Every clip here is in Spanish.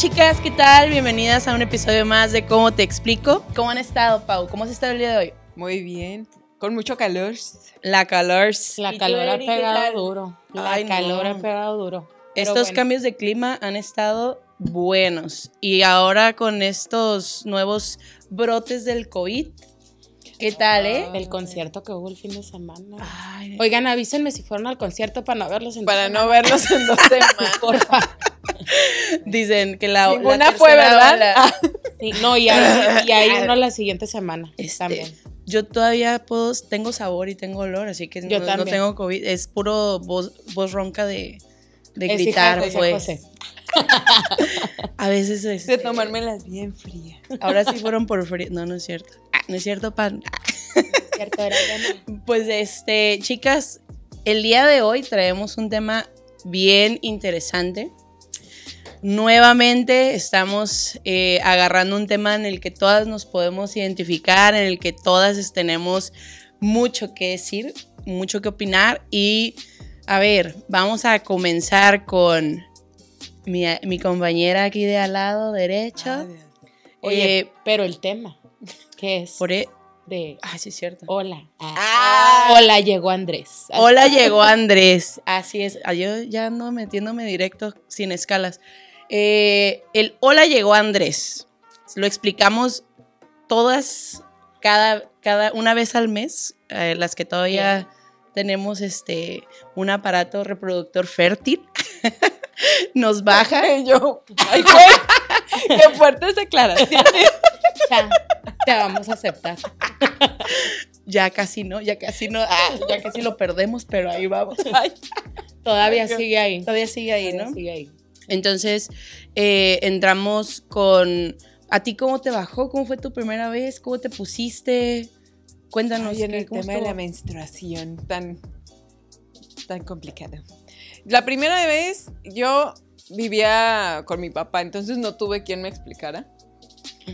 Hola chicas, ¿qué tal? Bienvenidas a un episodio más de Cómo te explico. ¿Cómo han estado, Pau? ¿Cómo has estado el día de hoy? Muy bien, con mucho calor. La calor. La calor ha pegado duro. La Ay, no. calor ha pegado duro. Pero Estos bueno, cambios de clima han estado buenos. Y ahora con estos nuevos brotes del COVID, ¿qué tal, eh? El concierto que hubo el fin de semana. Ay, Oigan, avísenme si fueron al concierto para no verlos en Para no vernos en dos semanas. Porfa. dicen que la, la Ninguna fue, tercera ¿verdad? ola- Ah, Sí, no, y hay, y hay uno la siguiente semana. Este, También. Yo todavía puedo, tengo sabor y tengo olor, así que Yo no, tengo COVID. Es puro voz, voz ronca de, de Es hija gritar, de pues. José. A veces de este, tomármelas bien frías. Ahora sí fueron por frío. No, no es cierto. No es cierto, pan. Cierto, era bueno. Pues este, chicas, el día de hoy traemos un tema bien interesante. Nuevamente estamos eh, agarrando un tema en el que todas nos podemos identificar, en el que todas tenemos mucho que decir, mucho que opinar. Y a ver, vamos a comenzar con mi, mi compañera aquí de al lado derecho. Oye, Eh, pero el tema, ¿qué es? por e- De Ay, sí, es cierto. hola. Ah. Hola, llegó Andrés. Hola, llegó Andrés. Así es. Ah, Yo ya ando metiéndome directo sin escalas. Eh, el hola llegó Andrés. Lo explicamos todas, cada, cada una vez al mes, eh, las que todavía tenemos este un aparato reproductor fértil. Nos baja. Y yo, ay, güey, qué fuertes declaraciones. Ya, te vamos a aceptar. Ya casi no, ya casi no, ah, ya casi lo perdemos, pero ahí vamos. Ay, Todavía sigue ahí. Todavía sigue ahí, Todavía ¿no? Sigue ahí. Entonces, eh, entramos con, ¿a ti cómo te bajó? ¿Cómo fue tu primera vez? ¿Cómo te pusiste? Cuéntanos. Ay, en ¿qué- el cómo tema de la menstruación tan, tan complicado. La primera vez yo vivía con mi papá, entonces no tuve quien me explicara.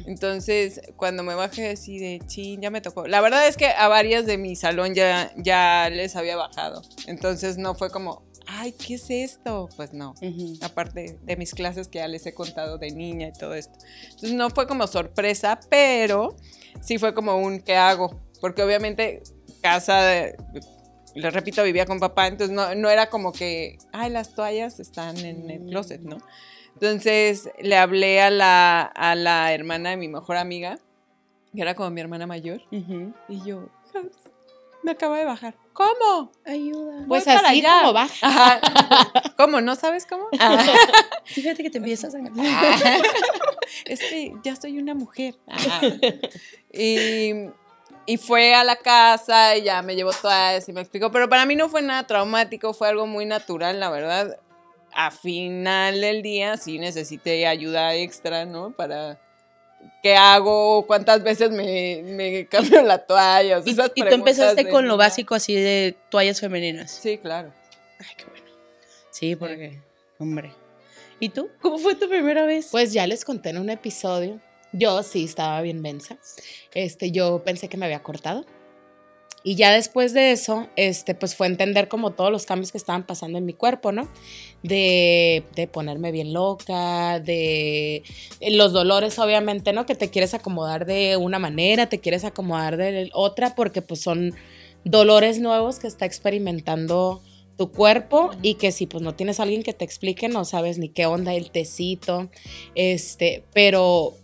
Entonces, cuando me bajé así de chin, ya me tocó. La verdad es que a varias de mi salón ya, ya les había bajado. Entonces no fue como, ay, ¿qué es esto? Pues no. Aparte de mis clases que ya les he contado de niña y todo esto. Entonces no fue como sorpresa, pero sí fue como un ¿qué hago? Porque obviamente casa, de- les repito, vivía con papá, entonces no, no era como que, ay, las toallas están en el closet, ¿no? Entonces le hablé a la, a la hermana de mi mejor amiga, que era como mi hermana mayor, y yo, "Hijas, me acaba de bajar. ¿Cómo? Ayuda. Voy Pues para así allá. como baja. Ajá. ¿Cómo? ¿No sabes cómo? Fíjate que te empiezas a... es que ya soy una mujer. y, y fue a la casa y ya me llevó todas y me explicó. Pero para mí no fue nada traumático, fue algo muy natural, la verdad. A final del día sí necesité ayuda extra, ¿no? Para qué hago, cuántas veces me, me cambio la toalla. o sea, Y, esas y tú empezaste con lo básico así de toallas femeninas. Sí, claro. Ay, qué bueno. Sí, porque, hombre. ¿Y tú? ¿Cómo fue tu primera vez? Pues ya les conté en un episodio. Yo sí estaba bien mensa. Este, yo pensé que me había cortado. Y ya después de eso, este, pues fue entender como todos los cambios que estaban pasando en mi cuerpo, ¿no? De, de ponerme bien loca, de eh, los dolores, obviamente, ¿no? Que te quieres acomodar de una manera, te quieres acomodar de otra, porque pues son dolores nuevos que está experimentando tu cuerpo y que si pues no tienes a alguien que te explique, no sabes ni qué onda el tecito, este, pero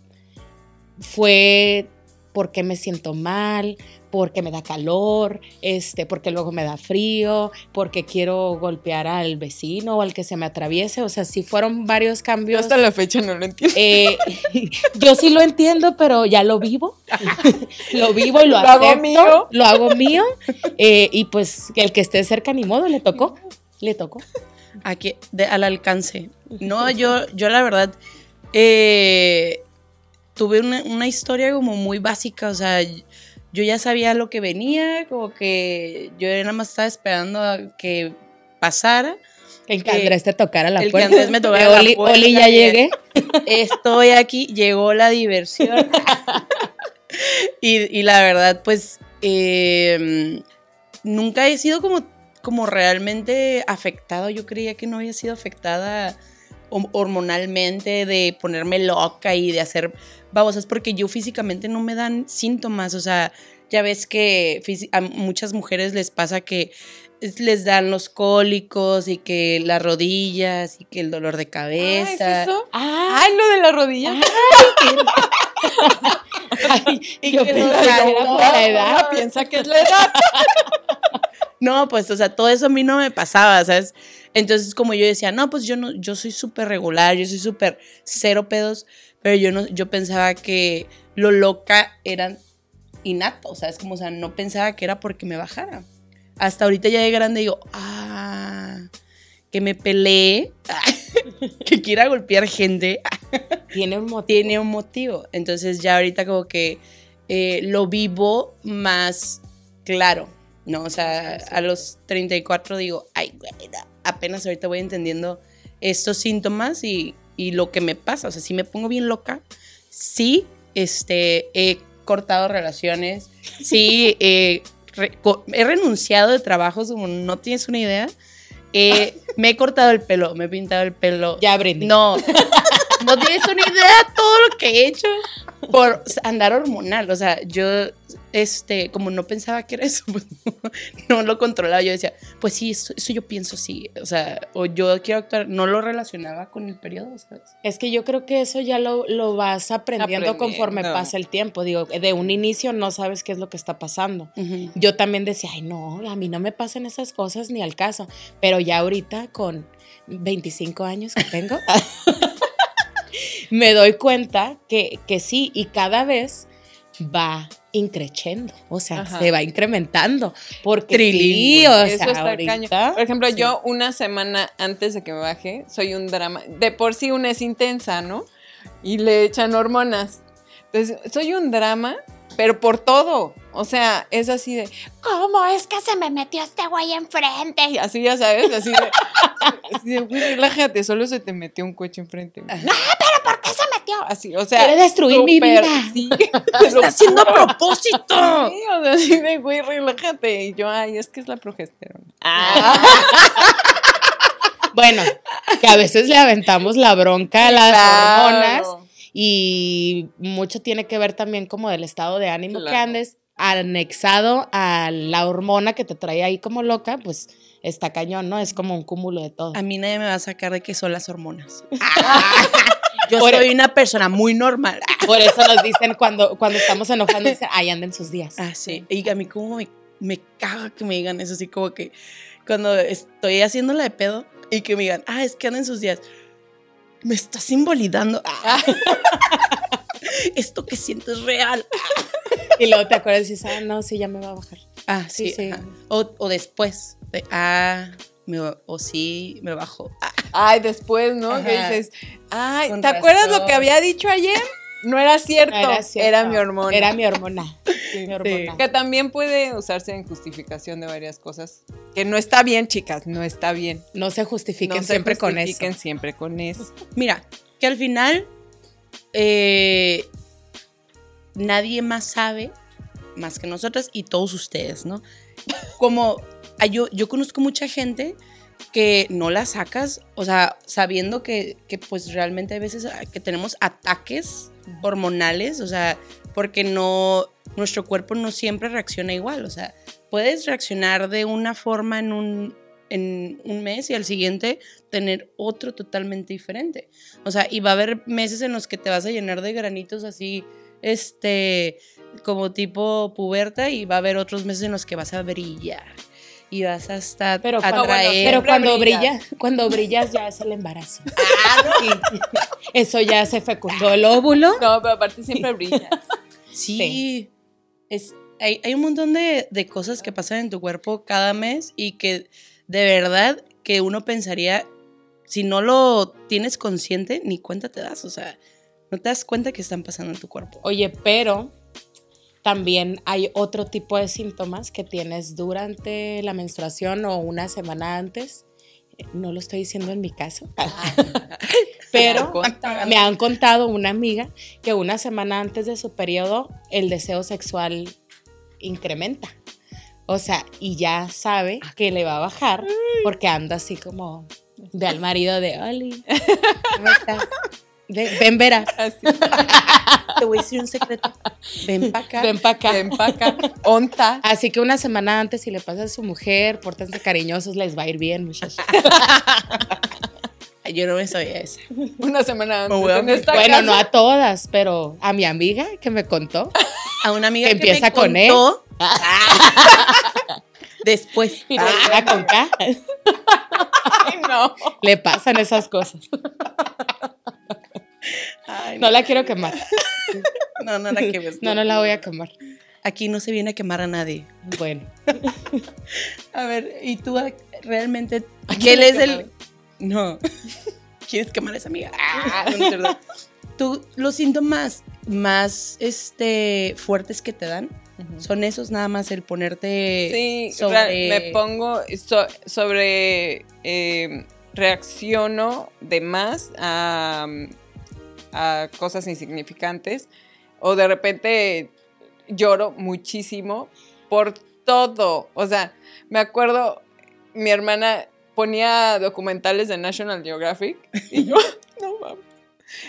fue porque me siento mal, porque me da calor, este, porque luego me da frío, porque quiero golpear al vecino o al que se me atraviese, o sea, sí fueron varios Yo cambios. hasta la fecha no lo entiendo. Eh, yo sí lo entiendo, pero ya lo vivo. lo vivo y lo, Lo hago acepto, mío. Lo hago mío. eh, y pues el que esté cerca, ni modo, le tocó. Le tocó. Aquí, de- al alcance. No, yo, yo la verdad, eh, tuve una, una historia como muy básica, o sea, yo ya sabía lo que venía, como que yo nada más estaba esperando a que pasara. En que Andrés te tocara la el que puerta. Andrés me tocara la Oli, puerta, Oli, ya que- llegué. Estoy aquí, llegó la diversión. y, y la verdad, pues, eh, nunca he sido como, como realmente afectado. Yo creía que no había sido afectada hormonalmente, de ponerme loca y de hacer babosas, porque yo físicamente no me dan síntomas, o sea, ya ves que a muchas mujeres les pasa que es- les dan los cólicos y que las rodillas y que el dolor de Ah, ¿es cabeza. eso? Ah, Ay, lo de la rodilla. ay, y yo que por la edad. piensa que es la edad. No, pues, o sea, todo eso a mí no me pasaba, ¿sabes? Entonces, como yo decía, no, pues yo no, yo soy súper regular, yo soy súper cero pedos, pero yo no, yo pensaba que lo loca era innato, o sea, es como, o sea, no pensaba que era porque me bajara. Hasta ahorita ya de grande digo, ah, que me peleé, que quiera golpear gente, Tiene un motivo. tiene un motivo. Entonces ya ahorita como que eh, lo vivo más claro, ¿no? O sea, a los 34 digo, ay, apenas ahorita voy entendiendo estos síntomas y, y lo que me pasa. O sea, si me pongo bien loca, sí, este, he cortado relaciones, sí, eh, re- he renunciado de trabajos como no tienes una idea. Eh, me he cortado el pelo, me he pintado el pelo. Ya aprendí. No, no tienes una idea todo lo que he hecho por andar hormonal. O sea, yo, este, como no pensaba que era eso, pues no, no lo controlaba. Yo decía, pues sí, eso, eso yo pienso sí. O sea, o yo quiero actuar, no lo relacionaba con el periodo, ¿sabes? Es que yo creo que eso ya lo, lo vas aprendiendo, conforme pasa el tiempo. Digo, de un inicio no sabes qué es lo que está pasando. Yo también decía, ay, no, a mí no me pasan esas cosas ni al caso. Pero ya ahorita, con 25 años que tengo, me doy cuenta que, que sí, y cada vez va increciendo, o sea, Ajá. se va incrementando. Porque sí, o Eso sea, está ahorita. Por ejemplo, sí. yo una semana antes de que me baje, soy un drama. De por sí una es intensa, ¿no? Y le echan hormonas. Entonces, soy un drama, pero por todo. O sea, es así de, ¿cómo es que se me metió este güey enfrente? Y así, ya sabes, así de, así de, güey, relájate, solo se te metió un coche enfrente. No, sea. Quiere destruir mi vida. Sí, ¡Está haciendo a propósito! Sí, o sea, así de, güey, relájate. Y yo, ay, es que es la progesterona. Bueno, que a veces le aventamos la bronca a las Claro. hormonas y mucho tiene que ver también como del estado de ánimo que andes anexado a la hormona que te trae ahí como loca, pues está cañón, ¿no? Es como un cúmulo de todo. A mí nadie me va a sacar de que son las hormonas. Yo Por- soy una persona muy normal. Por eso nos dicen cuando, cuando estamos enojando, dicen, ahí anden sus días. Ah, sí. Y a mí como me, me caga que me digan eso, así como que cuando estoy haciendo la de pedo y que me digan, ah, es que anda en sus días. Me estás invalidando. Ah. Esto que siento es real. Y luego te acuerdas y dices, ah, no, sí, ya me va a bajar. Ah, sí. Sí. O, o después. de, ah, me o sí, me bajo. Ah, Ay, después, ¿no? Que dices, ay, Con ¿te acuerdas lo que había dicho ayer? No era cierto, No era, cierto. mi hormona. Era mi hormona. Mi hormona. Que también puede usarse en justificación de varias cosas. Que no está bien, chicas, no está bien. No se justifiquen No se siempre con eso. justifiquen siempre con eso. Mira, que al final eh, nadie más sabe más que nosotras y todos ustedes, ¿no? Como yo, yo conozco mucha gente que no la sacas, o sea, sabiendo que, que pues realmente hay veces ah, que tenemos ataques hormonales, o sea, porque no, nuestro cuerpo no siempre reacciona igual, o sea, puedes reaccionar de una forma en un, en un mes y al siguiente tener otro totalmente diferente. O sea, y va a haber meses en los que te vas a llenar de granitos así, este, como tipo puberta, y va a haber otros meses en los que vas a brillar y vas a estar Pero, atraer. cuando, bueno, pero cuando brillas. brilla, cuando brillas ya es el embarazo. Sí. Eso ya se fecundó el óvulo. No, pero aparte siempre brilla. Sí. Sí. Es, hay, hay un montón de, de cosas que pasan en tu cuerpo cada mes y que de verdad que uno pensaría, si no lo tienes consciente, ni cuenta te das. O sea, no te das cuenta que están pasando en tu cuerpo. Oye, pero también hay otro tipo de síntomas que tienes durante la menstruación o una semana antes. No lo estoy diciendo en mi caso, pero me han contado una amiga que una semana antes de su periodo el deseo sexual incrementa. O sea, y ya sabe que le va a bajar porque anda así como Ve al marido de Oli. ¿Cómo está? Ven, ven, verás. Así, Te voy a decir un secreto. Ven para acá. Ven para acá. de empaca, onta. Así que una semana antes, si le pasa a su mujer, pórtense cariñosos, les va a ir bien, muchachos. Yo no me sabía esa. Una semana antes. en esta Bueno, casa. no a todas, pero a mi amiga que me contó. A una amiga Que que, empieza me con E. contó- Después. Y termina con K. Ay, no. Le pasan esas cosas. Ay, No la quiero quemar. no, no la quemes. No, no la voy a quemar. Aquí no se viene a quemar a nadie. Bueno, A ver, ¿y tú realmente ¿A quién es el No. ¿Quieres quemar a esa amiga? Ah, no. ¿Tú los síntomas más este fuertes que te dan son esos nada más el ponerte Sí, sobre me pongo so- sobre. eh, reacciono de más a, a cosas insignificantes. O de repente lloro muchísimo por todo. O sea, me acuerdo, mi hermana ponía documentales de National Geographic y yo, no mames.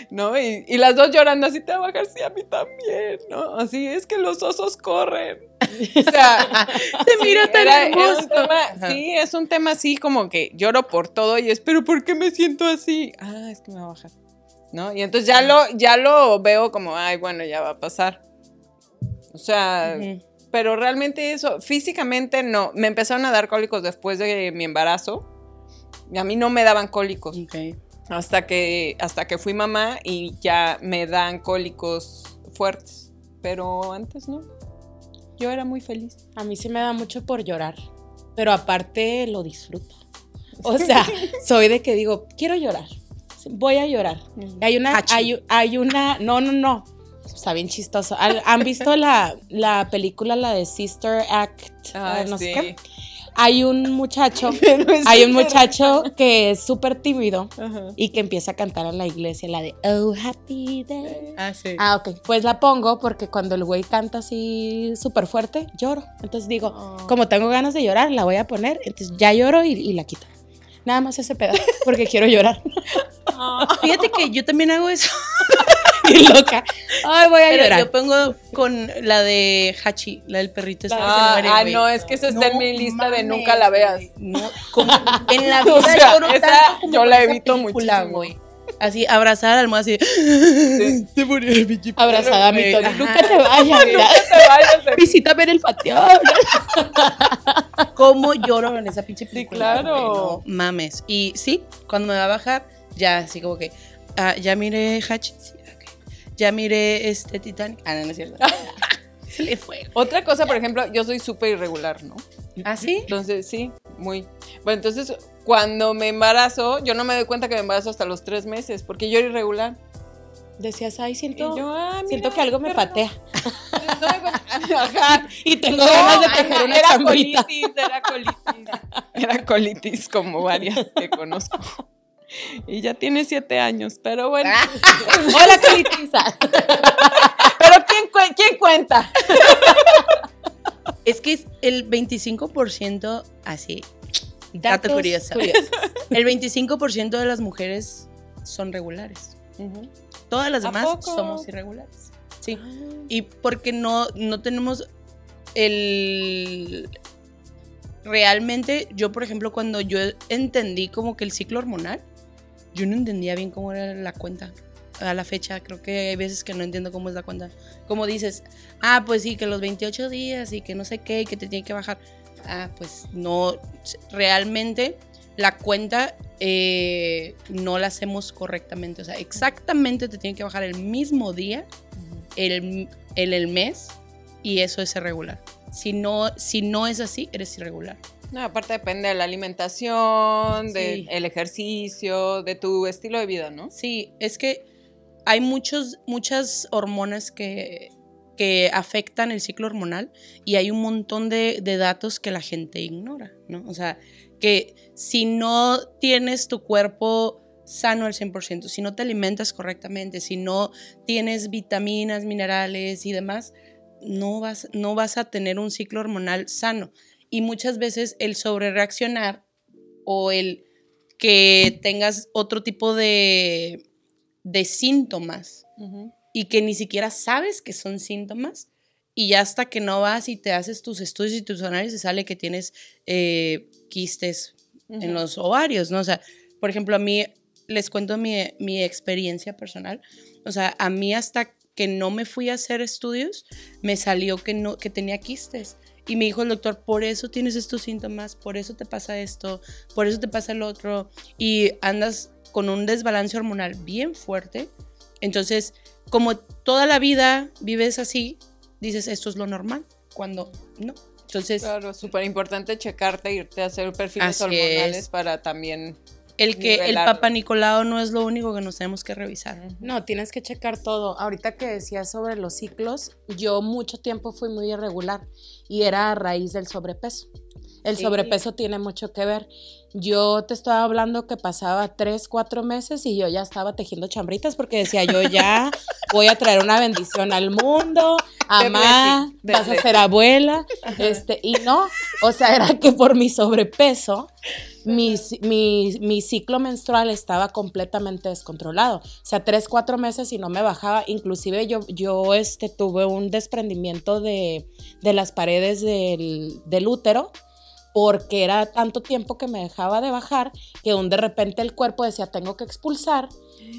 ¿No? Y, y las dos llorando así, te va a bajar, sí, a mí también, ¿no? Así es que los osos corren. O sea, Te mira tan era- hermoso. tema- sí, es un tema así como que lloro por todo y es, pero ¿por qué me siento así? Ah, es que me va a bajar. ¿No? Y entonces ya lo, ya lo veo como, ay, bueno, ya va a pasar. O sea, pero realmente eso, físicamente no. Me empezaron a dar cólicos después de mi embarazo. Y a mí no me daban cólicos. Hasta que, hasta que fui mamá y ya me dan cólicos fuertes. Pero antes no. Yo era muy feliz. a mí sí me da mucho por llorar, pero aparte lo disfruto. O sea, soy de que digo, quiero llorar, voy a llorar. Hay una, hay, hay una, no, no, no, está bien chistoso. ¿Han visto la, la película, la de Sister Act? Ah, eh, no sé qué? Hay un muchacho, hay un muchacho que es súper tímido Ajá. y que empieza a cantar en la iglesia la de Oh Happy Day. Ah, sí. Ah, ok. Pues la pongo porque cuando el güey canta así súper fuerte, lloro. Entonces digo, Oh. como tengo ganas de llorar, la voy a poner. Entonces ya lloro y, y la quito. Nada más ese pedazo, porque quiero llorar. Fíjate que yo también hago eso. y loca. Ay, voy a Pero llorar. yo pongo con la de Hachi, la del perrito este que se Ah, muere, ah, no, es que eso está en mi lista de nunca la veas. No, como en la O vida sea, lloro esa tanto como yo la esa evito película, muchísimo. Así, abrazada a la almohada, así. Sí. Se murió el pinche Abrazada a mi. Tony. Nunca te vayas. mira. te vayas de- Visítame en el patio. ¿Cómo lloro en esa pinche película? claro. güey? No mames. Y sí, cuando me va a bajar, ya así como que, ah, ya miré. Sí, ok. Ya miré este Titanic. Ah, no, no es cierto. Se le fue. Otra cosa, por ejemplo, yo soy súper irregular, ¿no? ¿Ah, sí? Entonces, sí, muy. Bueno, entonces, cuando me embarazo, yo no me doy cuenta que me embarazo hasta los tres meses, porque yo era irregular. Decías, ay, siento, yo, ah, mira, siento que algo me patea. No Ajá. Y tengo ganas de No, tejer una era colitis, era colitis. Era colitis como varias que conozco. Y ya tiene siete años, pero bueno. Hola, colitiza. Pero ¿quién, cue- quién cuenta? Es que es el 25% así. Dato curioso. curiosos. El 25% de las mujeres son regulares. Todas las ¿A demás poco? somos irregulares. Sí. Y porque no, no tenemos el... Realmente, yo, por ejemplo, cuando yo entendí como que el ciclo hormonal, yo no entendía bien cómo era la cuenta. A la fecha, creo que hay veces que no entiendo cómo es la cuenta. Como dices, ah, pues sí, que los 28 días y que no sé qué, y que te tiene que bajar. Ah, pues no, realmente la cuenta eh, no la hacemos correctamente. O sea, exactamente te tiene que bajar el mismo día, el, el, el mes, y eso es irregular. Si no, si no es así, eres irregular. No, aparte depende de la alimentación, Sí. del ejercicio, de tu estilo de vida, ¿no? Sí, es que hay muchos, muchas hormonas que, que afectan el ciclo hormonal y hay un montón de, datos que la gente ignora, ¿no? O sea, que si no tienes tu cuerpo sano al 100%, si no te alimentas correctamente, si no tienes vitaminas, minerales y demás, no vas, no vas a tener un ciclo hormonal sano. Y muchas veces el sobrereaccionar o el que tengas otro tipo de, de síntomas y que ni siquiera sabes que son síntomas y ya hasta que no vas y te haces tus estudios y tus análisis sale que tienes eh, quistes en los ovarios, ¿no? O sea, por ejemplo, a mí, les cuento mi, mi experiencia personal, o sea, a mí hasta que no me fui a hacer estudios, me salió que, no, que tenía quistes. Y me dijo el doctor, por eso tienes estos síntomas, por eso te pasa esto, por eso te pasa el otro, y andas con un desbalance hormonal bien fuerte. Entonces, como toda la vida vives así, dices, esto es lo normal, cuando no. Entonces, Claro, súper importante checarte, irte a hacer perfiles hormonales es. para también. El que el. Papa Nicolau no es lo único que nos tenemos que revisar. No, tienes que checar todo. Ahorita que decías sobre los ciclos, yo mucho tiempo fui muy irregular y era a raíz del sobrepeso. El Sí. sobrepeso tiene mucho que ver. Yo te estaba hablando que pasaba tres, cuatro meses y yo ya estaba tejiendo chambritas porque decía yo ya voy a traer una bendición al mundo, amá, vas a ser abuela, este, y no, o sea, era que por mi sobrepeso mi, mi, mi ciclo menstrual estaba completamente descontrolado. O sea, tres, cuatro meses y no me bajaba. Inclusive yo, yo este, tuve un desprendimiento de, de las paredes del, del útero porque era tanto tiempo que me dejaba de bajar que un de repente el cuerpo decía tengo que expulsar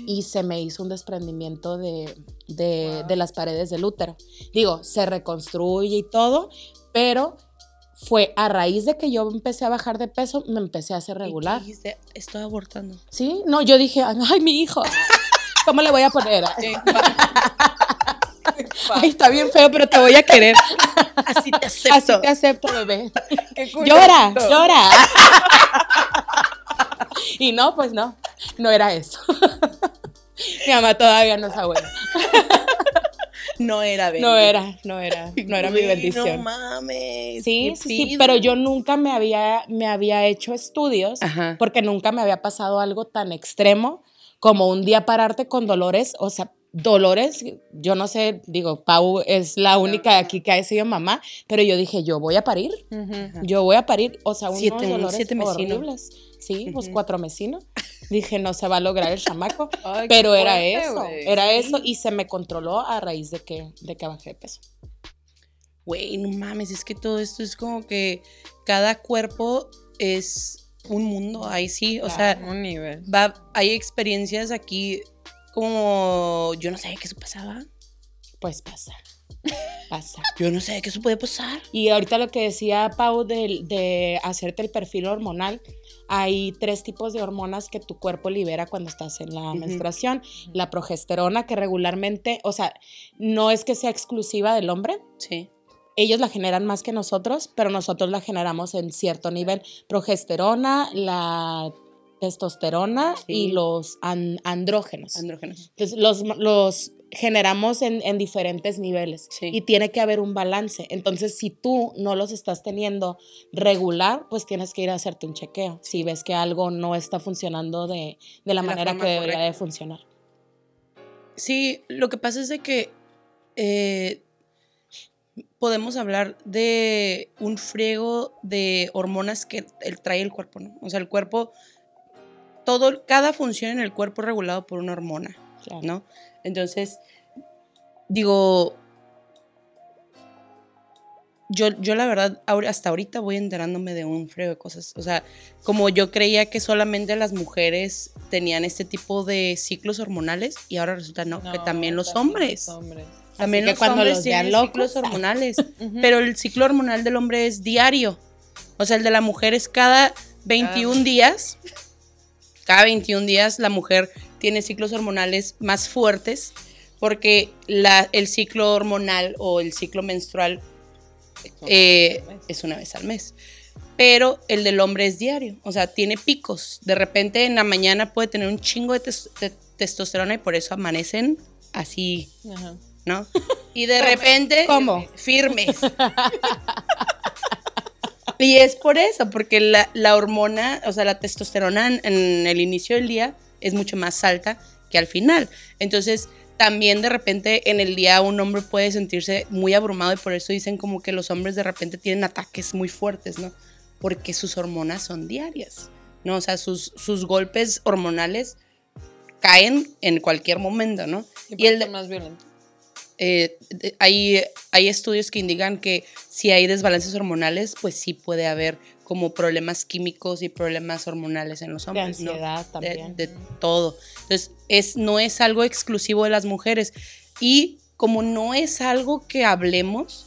y se me hizo un desprendimiento de, de, Wow. de las paredes del útero. Digo, se reconstruye y todo, pero fue a raíz de que yo empecé a bajar de peso, me empecé a hacer ¿Y regular. dijiste? Estoy abortando. Sí, no, yo dije, ay, mi hijo, ¿cómo le voy a poner? Ay, está bien feo, pero te voy a querer. Así te Así acepto. te acepto, bebé. Llora, llora. Y no, pues no, no era eso. Mi mamá todavía no es abuela. No era bebé. No era, no era, no era mi bendición. No mames. Sí, sí, sí, pero yo nunca me había, me había hecho estudios Ajá. porque nunca me había pasado algo tan extremo como un día pararte con dolores, o sea, dolores, yo no sé, digo, Pau es la única de aquí que ha sido mamá, pero yo dije, yo voy a parir, yo voy a parir, o sea, unos Siete- dolores siete horribles. Sí, pues Ujú. cuatro mesinos. Dije, no se va a lograr el chamaco, Ay, pero era fuerte, eso, era eso y se me controló a raíz de que, de que bajé de peso. Güey, no mames, es que todo esto es como que cada cuerpo es un mundo, ahí sí, o sea, un nivel. va, hay experiencias aquí como, yo no sé qué eso pasaba, Pues pasa, pasa. yo no sé qué eso puede pasar. Y ahorita lo que decía Pau de, de hacerte el perfil hormonal, hay tres tipos de hormonas que tu cuerpo libera cuando estás en la Ujú. menstruación. La progesterona, que regularmente, o sea, no es que sea exclusiva del hombre, Sí. ellos la generan más que nosotros, pero nosotros la generamos en cierto nivel. Progesterona, la testosterona Sí. y los an- andrógenos. Andrógenos. Entonces, los, los generamos en, en diferentes niveles Sí. y tiene que haber un balance. Entonces, si tú no los estás teniendo regular, pues tienes que ir a hacerte un chequeo. Si ves que algo no está funcionando de, de la De manera que debería correcta. de funcionar. Sí, lo que pasa es de que eh, podemos hablar de un friego de hormonas que el- trae el cuerpo, ¿no? O sea, el cuerpo, todo, cada función en el cuerpo es regulado por una hormona, Claro. ¿no? Entonces, digo, yo, yo la verdad, hasta ahorita voy enterándome de un friego de cosas. O sea, como yo creía que solamente las mujeres tenían este tipo de ciclos hormonales y ahora resulta no, que No, también los también hombres. los hombres. También que los cuando hombres los vean tienen locos, ciclos ah. hormonales. Pero el ciclo hormonal del hombre es diario. O sea, el de la mujer es cada 21 días. Cada 21 días la mujer tiene ciclos hormonales más fuertes porque la, el ciclo hormonal o el ciclo menstrual eh, es una vez al mes. Pero el del hombre es diario, o sea, tiene picos. De repente en la mañana puede tener un chingo de, tes- de testosterona y por eso amanecen así, Ajá. ¿no? Y de repente... ¿Cómo? Firmes. y es por eso, porque la, la hormona, o sea, la testosterona en, en el inicio del día es mucho más alta que al final. Entonces, también de repente en el día un hombre puede sentirse muy abrumado y por eso dicen como que los hombres de repente tienen ataques muy fuertes, ¿no? Porque sus hormonas son diarias. ¿no? O sea, sus, sus golpes hormonales caen en cualquier momento, ¿no? Y el de más violento. Eh, hay, hay estudios que indican que si hay desbalances hormonales, pues sí puede haber como problemas químicos y problemas hormonales en los hombres. De ansiedad también. De, todo. Entonces, es, no es algo exclusivo de las mujeres. Y como no es algo que hablemos,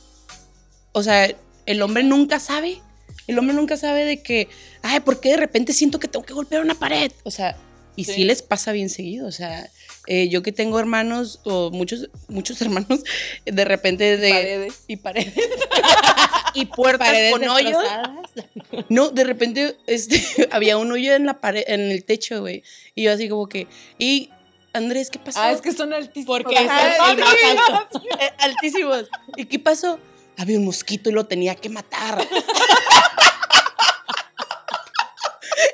o sea, el hombre nunca sabe. El hombre nunca sabe de que, ay, ¿por qué de repente siento que tengo que golpear una pared? O sea, y sí, les pasa bien seguido. O sea, eh, yo que tengo hermanos, o muchos, muchos hermanos, de repente de... Paredes. Y paredes. y puertas con hoyos. No, de repente este, había un hoyo en la pared, en el techo, güey. Y yo así como que... Y Andrés, ¿qué pasó? Ah, es que son altísimos. Porque es el, más alto. Eh, altísimos. ¿Y qué pasó? Había un mosquito y lo tenía que matar.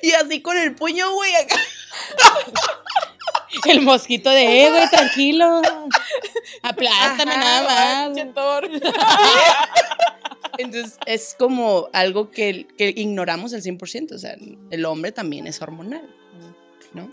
y así con el puño, güey, acá. El mosquito de, eh, güey, tranquilo. Aplástame nada más. Entonces, es como algo que, que ignoramos al 100%. O sea, el hombre también es hormonal, ¿no?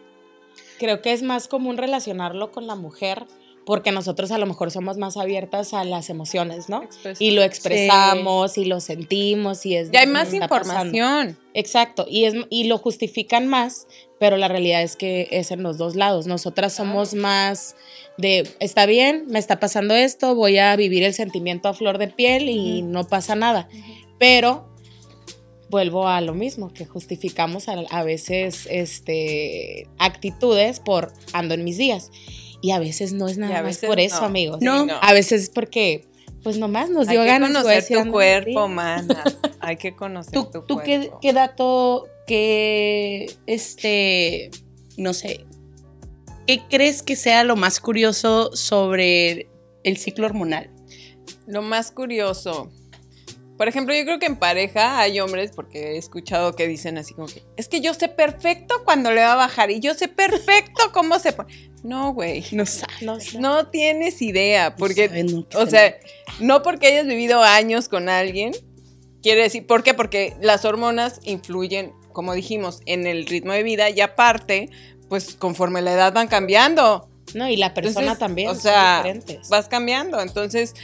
Creo que es más común relacionarlo con la mujer porque nosotros a lo mejor somos más abiertas a las emociones, ¿no? Y lo expresamos y lo sentimos y es... Ya hay más información. Exacto, y, es, y lo justifican más, pero la realidad es que es en los dos lados. Nosotras somos más de, está bien, me está pasando esto, voy a vivir el sentimiento a flor de piel y no pasa nada. Pero vuelvo a lo mismo, que justificamos a, veces este, actitudes por ando en mis días. Y a veces no es nada más por eso, amigos. No. A veces es porque, pues nomás nos dio ganas de conocer tu cuerpo, mana. Hay que conocer tu cuerpo. ¿Tú qué, qué dato, qué, este, no sé, qué crees que sea lo más curioso sobre el ciclo hormonal? Lo más curioso. Por ejemplo, yo creo que en pareja hay hombres, porque he escuchado que dicen así como que, es que yo sé perfecto cuando le va a bajar y yo sé perfecto cómo se pone. No, güey. No sabes. No, tienes idea, porque, o sea, no porque hayas vivido años con alguien, quiere decir, ¿por qué? Porque las hormonas influyen, como dijimos, en el ritmo de vida y aparte, pues conforme la edad van cambiando. No, y la persona también. O sea, vas cambiando. Entonces,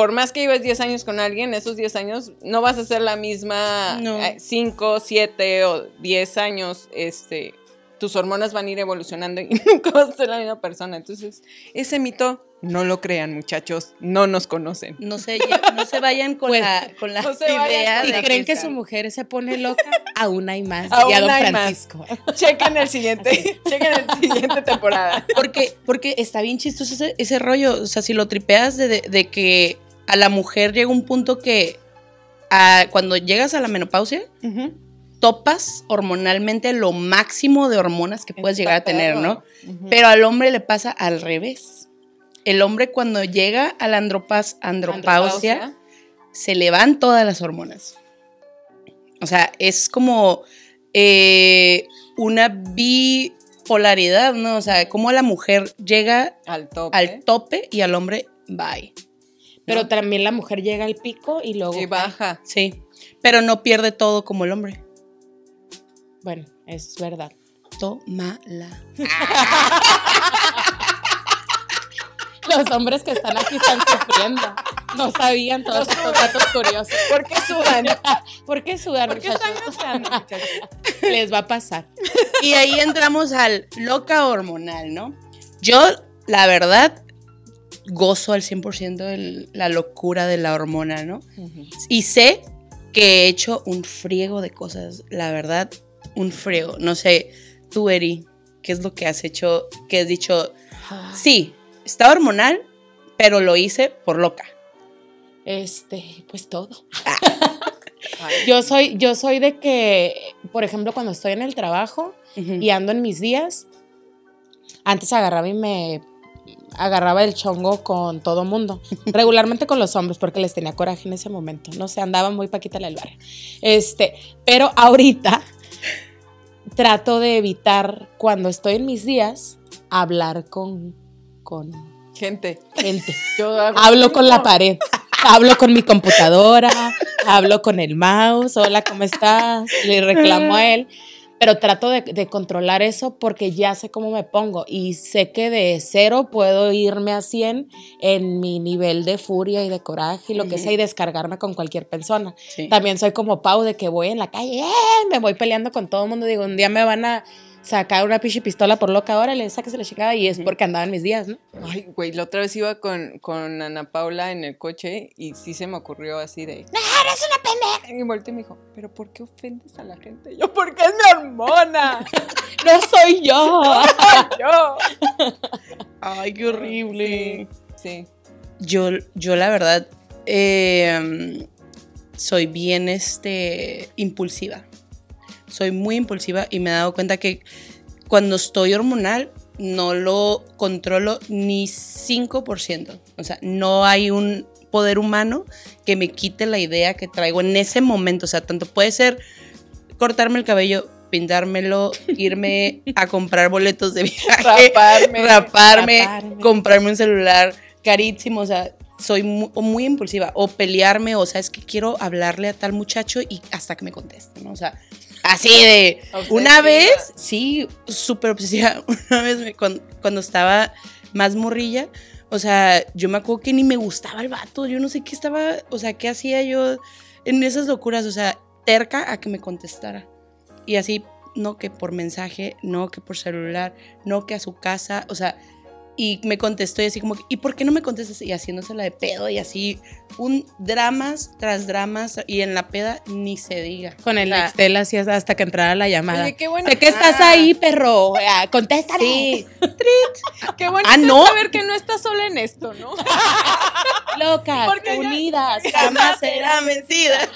por más que lleves 10 años con alguien, esos 10 años no vas a ser la misma 5, 7 o 10 años, este, tus hormonas van a ir evolucionando y nunca vas a ser la misma persona. Entonces, ese mito no lo crean, muchachos, no nos conocen. No se, no se vayan con pues, la, con la idea de creen que, su mujer se pone loca, aún hay más. Aún don Francisco. Chequen el siguiente, chequen el siguiente temporada. Porque, porque está bien chistoso ese, ese rollo. O sea, si lo tripeas de, de que a la mujer llega un punto que cuando llegas a la menopausia, topas hormonalmente lo máximo de hormonas que puedes llegar a tener, ¿no? Pero al hombre le pasa al revés. El hombre cuando llega a la andropas, andropausia, se le van todas las hormonas. O sea, es como eh, una bipolaridad, ¿no? O sea, como la mujer llega al tope, al tope y al hombre bye. Pero también la mujer llega al pico y luego. Y baja. Sí. Pero no pierde todo como el hombre. Bueno, es verdad. Tómala. Los hombres que están aquí están sufriendo. No sabían todos estos datos curiosos. ¿Por qué sudan? ¿Por qué sudan, ¿Por qué están Les va a pasar. Y ahí entramos al loca hormonal, ¿no? Yo, la verdad, gozo al 100% de la locura de la hormona, ¿no? Y sé que he hecho un friego de cosas, la verdad, un friego. No sé, tú, Eri, ¿qué es lo que has hecho? Que has dicho, sí, está hormonal, pero lo hice por loca. Este, pues todo. yo soy, yo soy de que, por ejemplo, cuando estoy en el trabajo y ando en mis días, antes agarraba y me agarraba el chongo con todo mundo. Regularmente con los hombres, porque les tenía coraje en ese momento. No sé, andaba muy paquita el barrio. Este, pero ahorita trato de evitar, cuando estoy en mis días, hablar con, con gente. Gente. Yo hablo con la pared. Hablo con mi computadora, hablo con el mouse, hola, ¿cómo estás? Le reclamo a él pero trato de, de controlar eso porque ya sé cómo me pongo y sé que de cero puedo irme a 100 en mi nivel de furia y de coraje y lo que sea y descargarme con cualquier persona. Sí. También soy como Pau de que voy en la calle, ¡eh! me voy peleando con todo el mundo. Digo, un día me van a sacar una pinche pistola por loca, órale, sáquese la chingada. Y es porque andaba en mis días, ¿no? Ay, güey, la otra vez iba con, con Ana Paula en el coche y sí se me ocurrió así de... ¡No, eres una pendeja! Y volteé y me dijo, ¿pero por qué ofendes a la gente? Y yo, porque es mi hormona. ¡No soy yo! yo. Ay, qué horrible. Sí. Yo, yo la verdad, eh, soy bien este, impulsiva. Soy muy impulsiva y me he dado cuenta que cuando estoy hormonal no lo controlo ni 5%. O sea, no hay un poder humano que me quite la idea que traigo en ese momento. O sea, tanto puede ser cortarme el cabello, pintármelo, irme a comprar boletos de viaje, Raparme. raparme, raparme. comprarme un celular carísimo, o sea, soy muy, impulsiva, o pelearme, o sea, es que quiero hablarle a tal muchacho y hasta que me conteste, ¿no? O sea, así de, una vez, sí, súper obsesiva, una vez me- cuando, cuando estaba más morrilla, o sea, yo me acuerdo que ni me gustaba el vato, yo no sé qué estaba, o sea, qué hacía yo en esas locuras, o sea, terca a que me contestara. Y así, no que por mensaje, no que por celular, no que a su casa, o sea, y me contestó y así como, que, ¿y por qué no me contestas? Y haciéndosela de pedo y así, un dramas tras dramas y en la peda ni se diga. Con el Nextel así hasta que entrara la llamada. Oye, qué bueno. Sé que estás Ah. ahí, perro. Ah, Contéstale. Sí, Qué bueno Ah, ¿no? saber que no estás sola en esto, ¿no? Locas, Porque ya- unidas, jamás será vencida.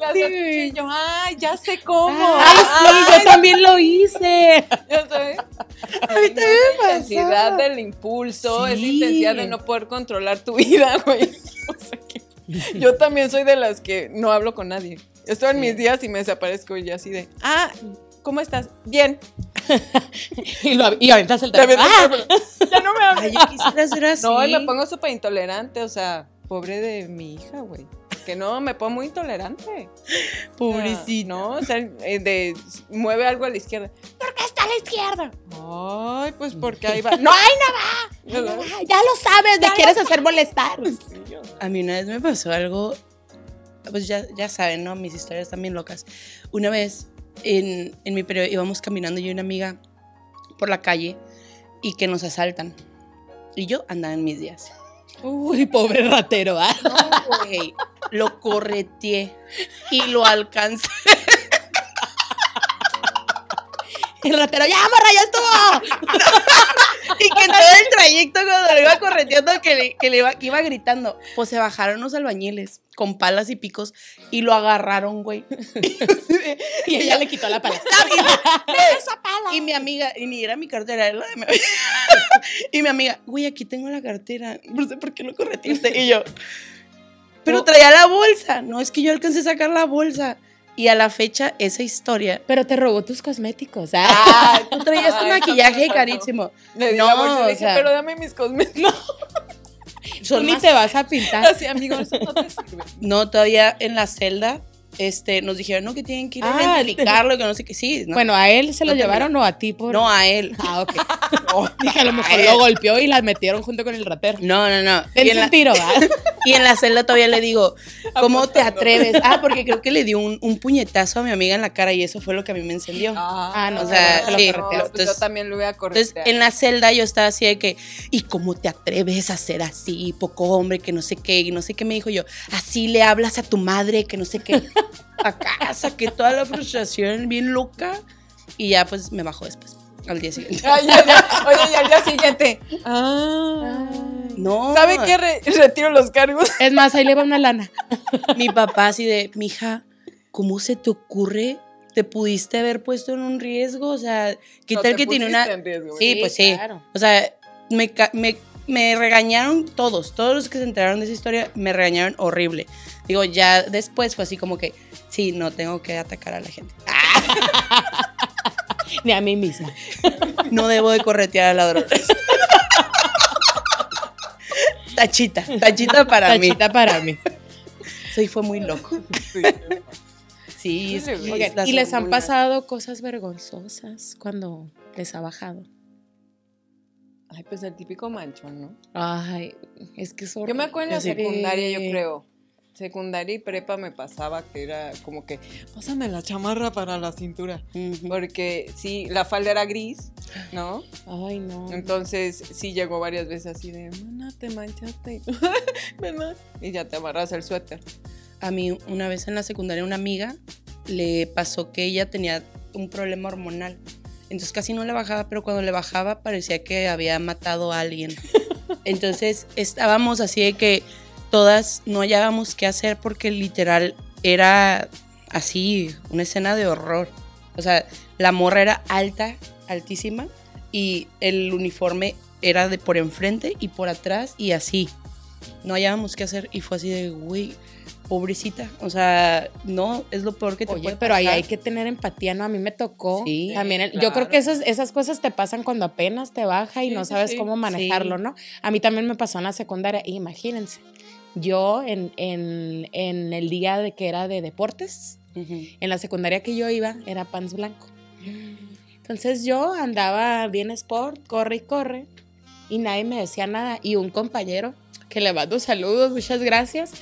Las Sí. yo, ay, ya sé cómo. Ay, sí, yo también lo hice. Ya sabes. A mí también me Esa intensidad del impulso, esa Sí. intensidad de no poder controlar tu vida, güey. O sea que yo también soy de las que no hablo con nadie. Estoy en mis días y me desaparezco y ya así de, ah, ¿cómo estás? Bien. Y, lo, y aventas el me- teléfono. ¡Ah! ya no me hablo. Ay, yo quisiera ser así. No, y me pongo súper intolerante, o sea, pobre de mi hija, güey. Que no, me pongo muy intolerante. Pobrecito. No, o sea, eh, de mueve algo a la izquierda. La izquierda? Ay, pues porque ahí va. No, ¡Ay, no va! no Ya lo sabes, me quieres hacer molestar. A mí una vez me pasó algo, pues ya, ya saben, ¿no? Mis historias también locas. Una vez en, en mi periodo íbamos caminando yo y una amiga por la calle y que nos asaltan. Y yo andaba en mis días. Uy, pobre ratero, ¿ah? No, güey. Lo correteé y lo alcancé. El ratero, ya, morra, ya estuvo. Y que en todo el trayecto cuando lo iba correteando, que, le, que le iba, que iba gritando, pues se bajaron los albañiles con palas y picos y lo agarraron, güey. Y ella le quitó la pala. Y mi amiga, y ni era mi cartera, era la de mi amiga. y mi amiga, güey, aquí tengo la cartera. No sé por qué lo correteaste. Y yo, pero traía la bolsa. No, es que yo alcancé a sacar la bolsa. Y a la fecha, esa historia. Pero te robó tus cosméticos, ¿ah? Ah, tú traías eso maquillaje carísimo. Le No, bolsa le o dije, sea- pero dame mis cosméticos. Tú Son ni más- te vas a pintar. Así, amigo, eso no te sirve. No, todavía en la celda, este, nos dijeron, no, que tienen que ir a Ah, identificarlo, que no sé qué. Sí, ¿no? Bueno, ¿a él se lo No llevaron o a ti por...? no a él. Ah, ok. Dije, a lo mejor lo golpeó y la metieron junto con el ratero. No, no, no. Y en, la, un tiro, ¿va? y en la celda todavía le digo, ¿cómo te atreves? Ah, porque creo que le dio un, un puñetazo a mi amiga en la cara y eso fue lo que a mí me encendió. Ah, no, o sea, se lo sí, pues yo Entonces- también lo voy a correr. Entonces, en la celda yo estaba así de que, ¿y cómo te atreves a ser así? Poco hombre, que no sé qué, y no sé qué me dijo yo. Así le hablas a tu madre, que no sé qué. Acá saqué toda la frustración bien loca y ya pues me bajó después, al día siguiente. Ay, ya, ya. Oye, y al día siguiente. Ah. No. ¿Sabe qué? Re- retiro los cargos. Es más, ahí le va una lana. Mi papá así de, mija, ¿cómo se te ocurre? ¿Te pudiste haber puesto en un riesgo? O sea, ¿qué No, tal te que tiene una... pusiste en riesgo, Sí, pues sí. claro. O sea, me, me regañaron todos, todos los que se enteraron de esa historia me regañaron horrible. Digo, ya después fue así como que, sí, no tengo que atacar a la gente. Ni a mí misma. No debo de corretear a ladrones. Tachita, tachita para mí. Tachita para mí. Sí, fue muy loco. Sí. Sí, ¿y les han pasado cosas vergonzosas cuando les ha bajado? Ay, pues el típico manchón, ¿no? Ay, es que es Yo me acuerdo en la secundaria, yo creo. Secundaria y prepa me pasaba que era como que, pásame la chamarra para la cintura. Ujú. Porque sí, la falda era gris, ¿no? Ay, no. Entonces sí llegó varias veces así de, mana, te manchaste. Y ya te amarras el suéter. A mí una vez en la secundaria una amiga le pasó que ella tenía un problema hormonal. Entonces casi no le bajaba, pero cuando le bajaba parecía que había matado a alguien. Entonces estábamos así de que todas no hallábamos qué hacer porque literal era así, una escena de horror. O sea, la morra era alta, altísima, y el uniforme era de por enfrente y por atrás y así. No hallábamos qué hacer y fue así de, güey, pobrecita. O sea, no, es lo peor que te Oye, puede pero ahí pasar. hay que tener empatía, ¿no? A mí me tocó. Sí, también el- Yo claro. creo que esas, esas cosas te pasan cuando apenas te baja y Sí, no sabes sí. cómo manejarlo. ¿no? A mí también me pasó en la secundaria. Imagínense, yo en, en, en el día de que era de deportes, en la secundaria que yo iba, era pants blanco. Entonces yo andaba bien sport, corre y corre, y nadie me decía nada. Y un compañero, que le mando saludos, muchas gracias,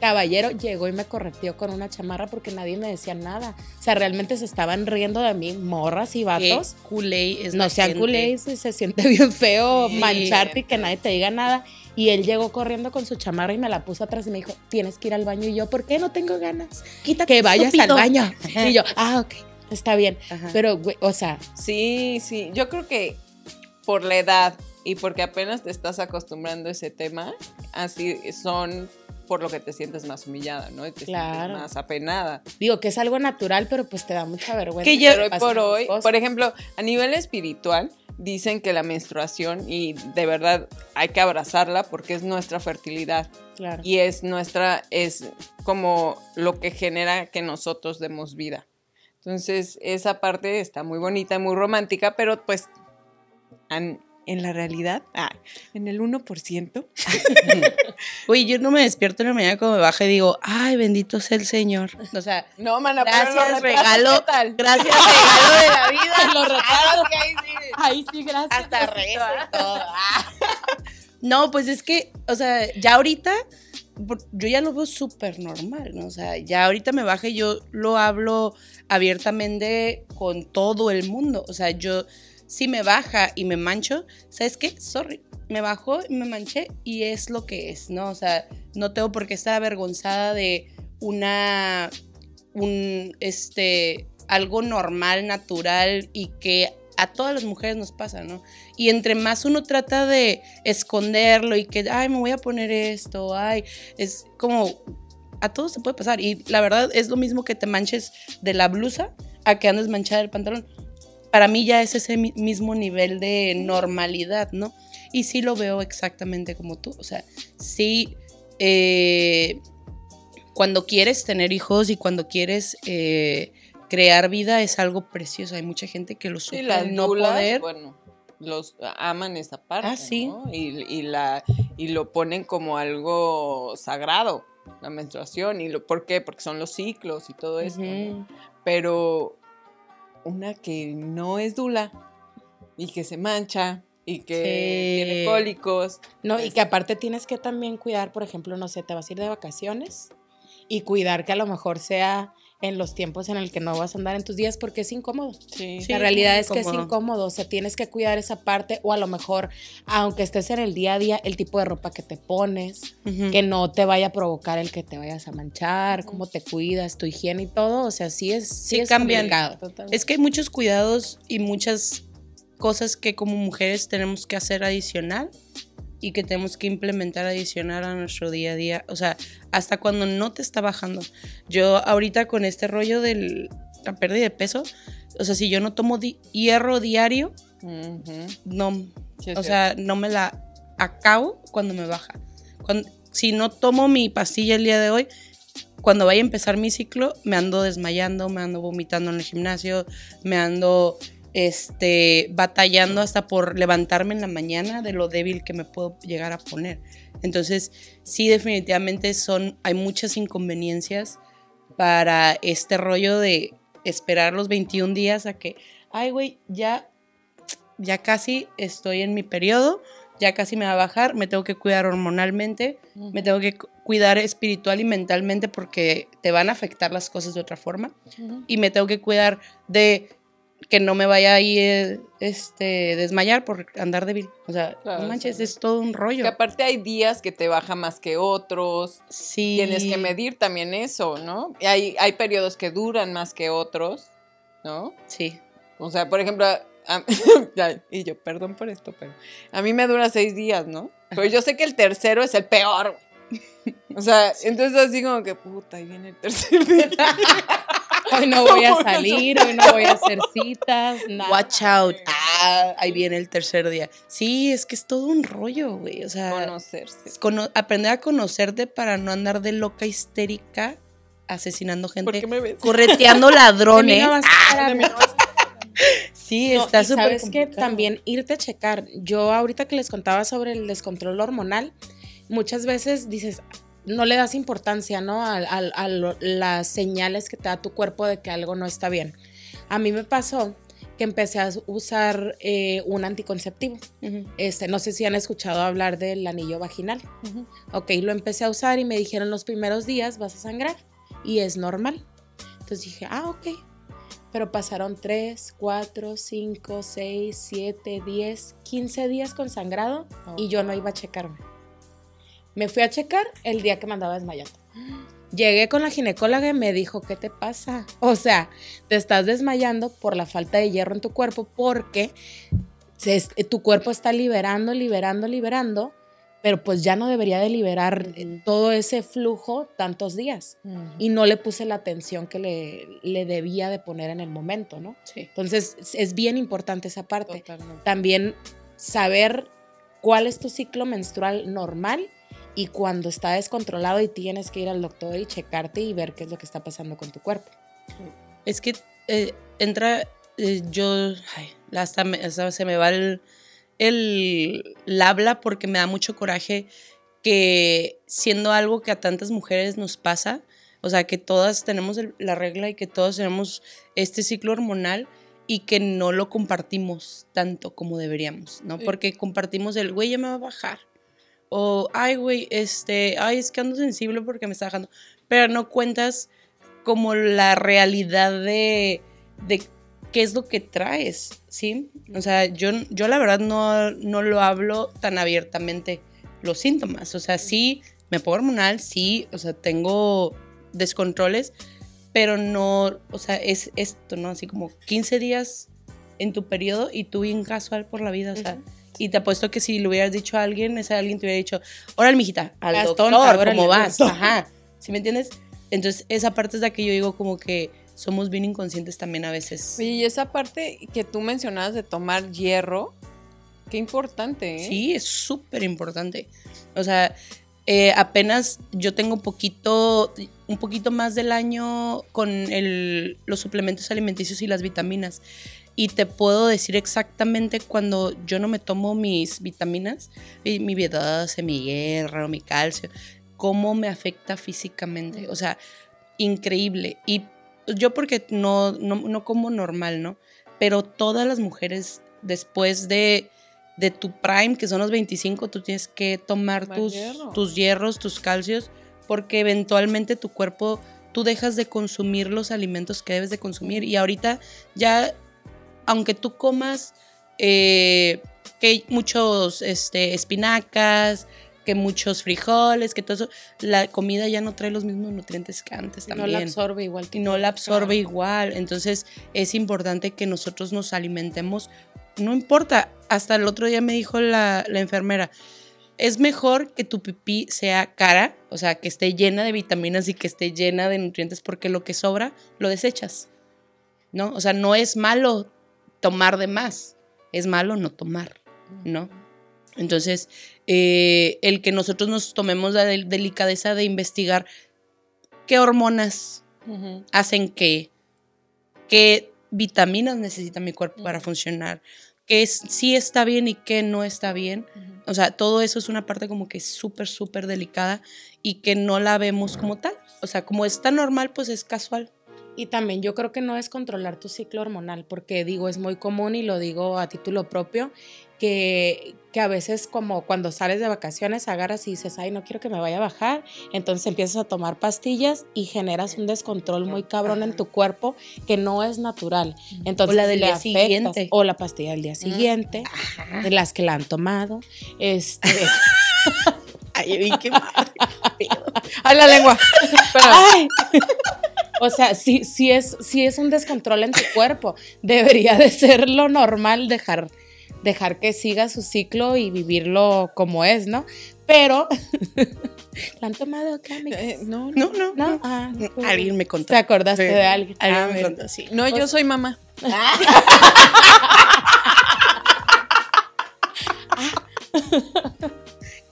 caballero, llegó y me correteó con una chamarra porque nadie me decía nada. O sea, realmente se estaban riendo de mí, morras y vatos. culé es No sean gente. culés, se siente bien feo Sí. mancharte y que nadie te diga nada. Y él llegó corriendo con su chamarra y me la puso atrás y me dijo, tienes que ir al baño. Y yo, ¿por qué no tengo ganas? Quítate, Que vayas estúpido. al baño. Y yo, ah, ok, está bien. Ajá. Pero, o sea, Sí, sí, yo creo que por la edad y porque apenas te estás acostumbrando a ese tema, así son por lo que te sientes más humillada, ¿no? Y te Claro. sientes más apenada. digo que es algo natural, pero pues te da mucha vergüenza. Que Pero hoy por hoy, por ejemplo, a nivel espiritual, dicen que la menstruación, y de verdad hay que abrazarla porque es nuestra fertilidad Claro. y es nuestra, es como lo que genera que nosotros demos vida. Entonces, esa parte está muy bonita, muy romántica, pero pues an- en la realidad, ah, en el 1%, Oye, yo no me despierto en la mañana cuando me baja y digo, ay, bendito sea el Señor. O sea, no, mana, gracias, regalo, ¿qué tal? gracias, regalo de la vida. Los retrasos. que ahí sí. Ahí sí, gracias. Hasta rezo y todo. Ah. No, pues es que, o sea, ya ahorita, yo ya lo veo súper normal, ¿no? O sea, ya ahorita me baja y yo lo hablo abiertamente con todo el mundo. O sea, yo, si me baja y me mancho, ¿sabes qué? Sorry, me bajó y me manché y es lo que es, ¿no? O sea, no tengo por qué estar avergonzada de una, un, este, algo normal, natural y que a todas las mujeres nos pasa, ¿no? Y entre más uno trata de esconderlo y que, ay, me voy a poner esto, ay, es como, a todos te puede pasar. Y la verdad es lo mismo que te manches de la blusa a que andes manchada del pantalón. Para mí ya es ese mi- mismo nivel de normalidad, ¿no? Y sí lo veo exactamente como tú. O sea, sí, eh, cuando quieres tener hijos y cuando quieres eh, crear vida es algo precioso. Hay mucha gente que lo Sí, sufre las no dulas, poder. bueno, los aman esa parte, Ah, sí. ¿no? Y, y la, y lo ponen como algo sagrado, la menstruación. ¿Y lo, por qué? Porque son los ciclos y todo ¿no? Ujú. Pero una que no es dula y que se mancha y que Sí. tiene cólicos. No, y que aparte tienes que también cuidar, por ejemplo, no sé, te vas a ir de vacaciones y cuidar que a lo mejor sea en los tiempos en el que no vas a andar en tus días porque es incómodo. Sí. Sí. la realidad es que es incómodo. o sea, tienes que cuidar esa parte o a lo mejor, aunque estés en el día a día, el tipo de ropa que te pones, que no te vaya a provocar el que te vayas a manchar, cómo te cuidas, tu higiene y todo, o sea, sí es, sí Sí es cambian. complicado. Totalmente. Es que hay muchos cuidados y muchas cosas que como mujeres tenemos que hacer adicional y que tenemos que implementar adicional a nuestro día a día. O sea, hasta cuando no te está bajando. Yo ahorita con este rollo de la pérdida de peso, o sea, si yo no tomo di- hierro diario, no, Sí, o sea, no me la acabo cuando me baja. Cuando- si no tomo mi pastilla el día de hoy, cuando vaya a empezar mi ciclo, me ando desmayando, me ando vomitando en el gimnasio, me ando este, batallando hasta por levantarme en la mañana de lo débil que me puedo llegar a poner. Entonces, sí, definitivamente son, hay muchas inconveniencias para este rollo de esperar los 21 días a que, ay, güey, ya, ya casi estoy en mi periodo, ya casi me va a bajar, me tengo que cuidar hormonalmente, me tengo que cu- cuidar espiritual y mentalmente porque te van a afectar las cosas de otra forma y me tengo que cuidar de que no me vaya ahí eh, este desmayar por andar débil. O sea, Claro, no manches, sí. es todo un Que rollo. aparte hay días que te baja más que otros. Sí. Tienes que medir también eso, ¿no? Y hay, hay periodos que duran más que otros, ¿no? Sí. O sea, por ejemplo, a- y yo, perdón por esto, pero a mí me dura seis días, ¿no? Pero yo sé que el tercero es el peor. güey. O sea, entonces así como que, puta, ahí viene el tercer día. Hoy no voy a salir, hoy no voy a hacer citas, nada. Watch out. Ah, ahí viene el tercer día. Sí, es que es todo un rollo, güey. O sea, Conocerse. cono- aprender a conocerte para no andar de loca histérica asesinando ¿Por gente, qué me ves? correteando ladrones. Sí, No, está y súper sabes que complicado. también irte a checar. Yo ahorita que les contaba sobre el descontrol hormonal, muchas veces dices, no le das importancia, ¿no? A, a- a lo- las señales que te da tu cuerpo de que algo no está bien. A mí me pasó que empecé a usar eh, un anticonceptivo. Este, no sé si han escuchado hablar del anillo vaginal. Ujú. Ok, lo empecé a usar y me dijeron los primeros días vas a sangrar y es normal. Entonces dije, ah, ok. Pero pasaron 3, 4, 5, 6, 7, 10, 15 días con sangrado y yo no iba a checarme. Me fui a checar el día que me andaba desmayando. Llegué con la ginecóloga y me dijo, ¿qué te pasa? O sea, te estás desmayando por la falta de hierro en tu cuerpo porque se es- tu cuerpo está liberando, liberando, liberando, pero pues ya no debería de liberar eh, todo ese flujo tantos días. Y no le puse la atención que le, le debía de poner en el momento, ¿no? Sí. Entonces es- es bien importante esa parte. Totalmente. También saber cuál es tu ciclo menstrual normal y cuando está descontrolado y tienes que ir al doctor y checarte y ver qué es lo que está pasando con tu cuerpo. Es que eh, entra, eh, yo, ay, hasta, me- hasta se me va el, el, el habla porque me da mucho coraje que siendo algo que a tantas mujeres nos pasa, o sea, que todas tenemos el- la regla y que todos tenemos este ciclo hormonal y que no lo compartimos tanto como deberíamos, ¿no? Porque compartimos el, güey, ya me va a bajar. O, ay, güey, este, ay, es que ando sensible porque me está bajando. Pero no cuentas como la realidad de, de qué es lo que traes, ¿sí? O sea, yo, yo la verdad no, no lo hablo tan abiertamente los síntomas. O sea, sí, me pongo hormonal, sí, o sea, tengo descontroles, pero no, o sea, es esto, ¿no? Así como 15 días en tu periodo y tú bien casual por la vida, o sea. Y te apuesto que si lo hubieras dicho a alguien, ese alguien te hubiera dicho, órale, mijita, al Haz doctor, tonta, órale, ¿cómo vas? doctor. Ajá, ¿sí me entiendes? Entonces, esa parte es la que yo digo como que somos bien inconscientes también a veces. Oye, y esa parte que tú mencionabas de tomar hierro, qué importante, ¿eh? Sí, es súper importante. O sea, eh, apenas yo tengo poquito, un poquito más del año con el- los suplementos alimenticios y las vitaminas. Y te puedo decir exactamente cuando yo no me tomo mis vitaminas, mi, mi B12, mi hierro, mi calcio, cómo me afecta físicamente. O sea, increíble. Y yo porque no, no, no como normal, ¿no? Pero todas las mujeres después de, de tu prime, que son los 25, tú tienes que tomar Tomar tus, hierro. tus hierros, tus calcios, porque eventualmente tu cuerpo, tú dejas de consumir los alimentos que debes de consumir. Y ahorita ya, aunque tú comas eh, que muchos este, espinacas, que muchos frijoles, que todo eso, la comida ya no trae los mismos nutrientes que antes No también la absorbe igual. y no la absorbe Claro. igual. Entonces es importante que nosotros nos alimentemos. No importa, hasta el otro día me dijo la, la enfermera, es mejor que tu pipí sea cara, o sea, que esté llena de vitaminas y que esté llena de nutrientes porque lo que sobra lo desechas. ¿No? O sea, no es malo tomar de más, es malo no tomar, ¿no? Entonces, eh, el que nosotros nos tomemos la del- delicadeza de investigar qué hormonas hacen que, qué vitaminas necesita mi cuerpo para funcionar, qué es, sí está bien y qué no está bien. O sea, todo eso es una parte como que súper, súper delicada y que no la vemos como tal. O sea, como es tan normal, pues es casual. Y también yo creo que no es controlar tu ciclo hormonal, porque digo, es muy común y lo digo a título propio, que, que a veces como cuando sales de vacaciones agarras y dices, ay, no quiero que me vaya a bajar, entonces empiezas a tomar pastillas y generas un descontrol muy cabrón en tu cuerpo que no es natural. Entonces, O la del día afectas, siguiente. O la pastilla del día siguiente, de las que la han tomado. Este, Ay, qué madre. ¡Ay, la lengua! Ay. O sea, sí, sí, es, sí es un descontrol en tu cuerpo. Debería de ser lo normal dejar, dejar que siga su ciclo y vivirlo como es, ¿no? Pero, ¿la han tomado acá? Eh, no, No, no. no, ¿No? no. Ah, Alguien me contó. ¿Te acordaste Sí. de alguien? Alguien Ah, me contó, sí. No, yo soy mamá.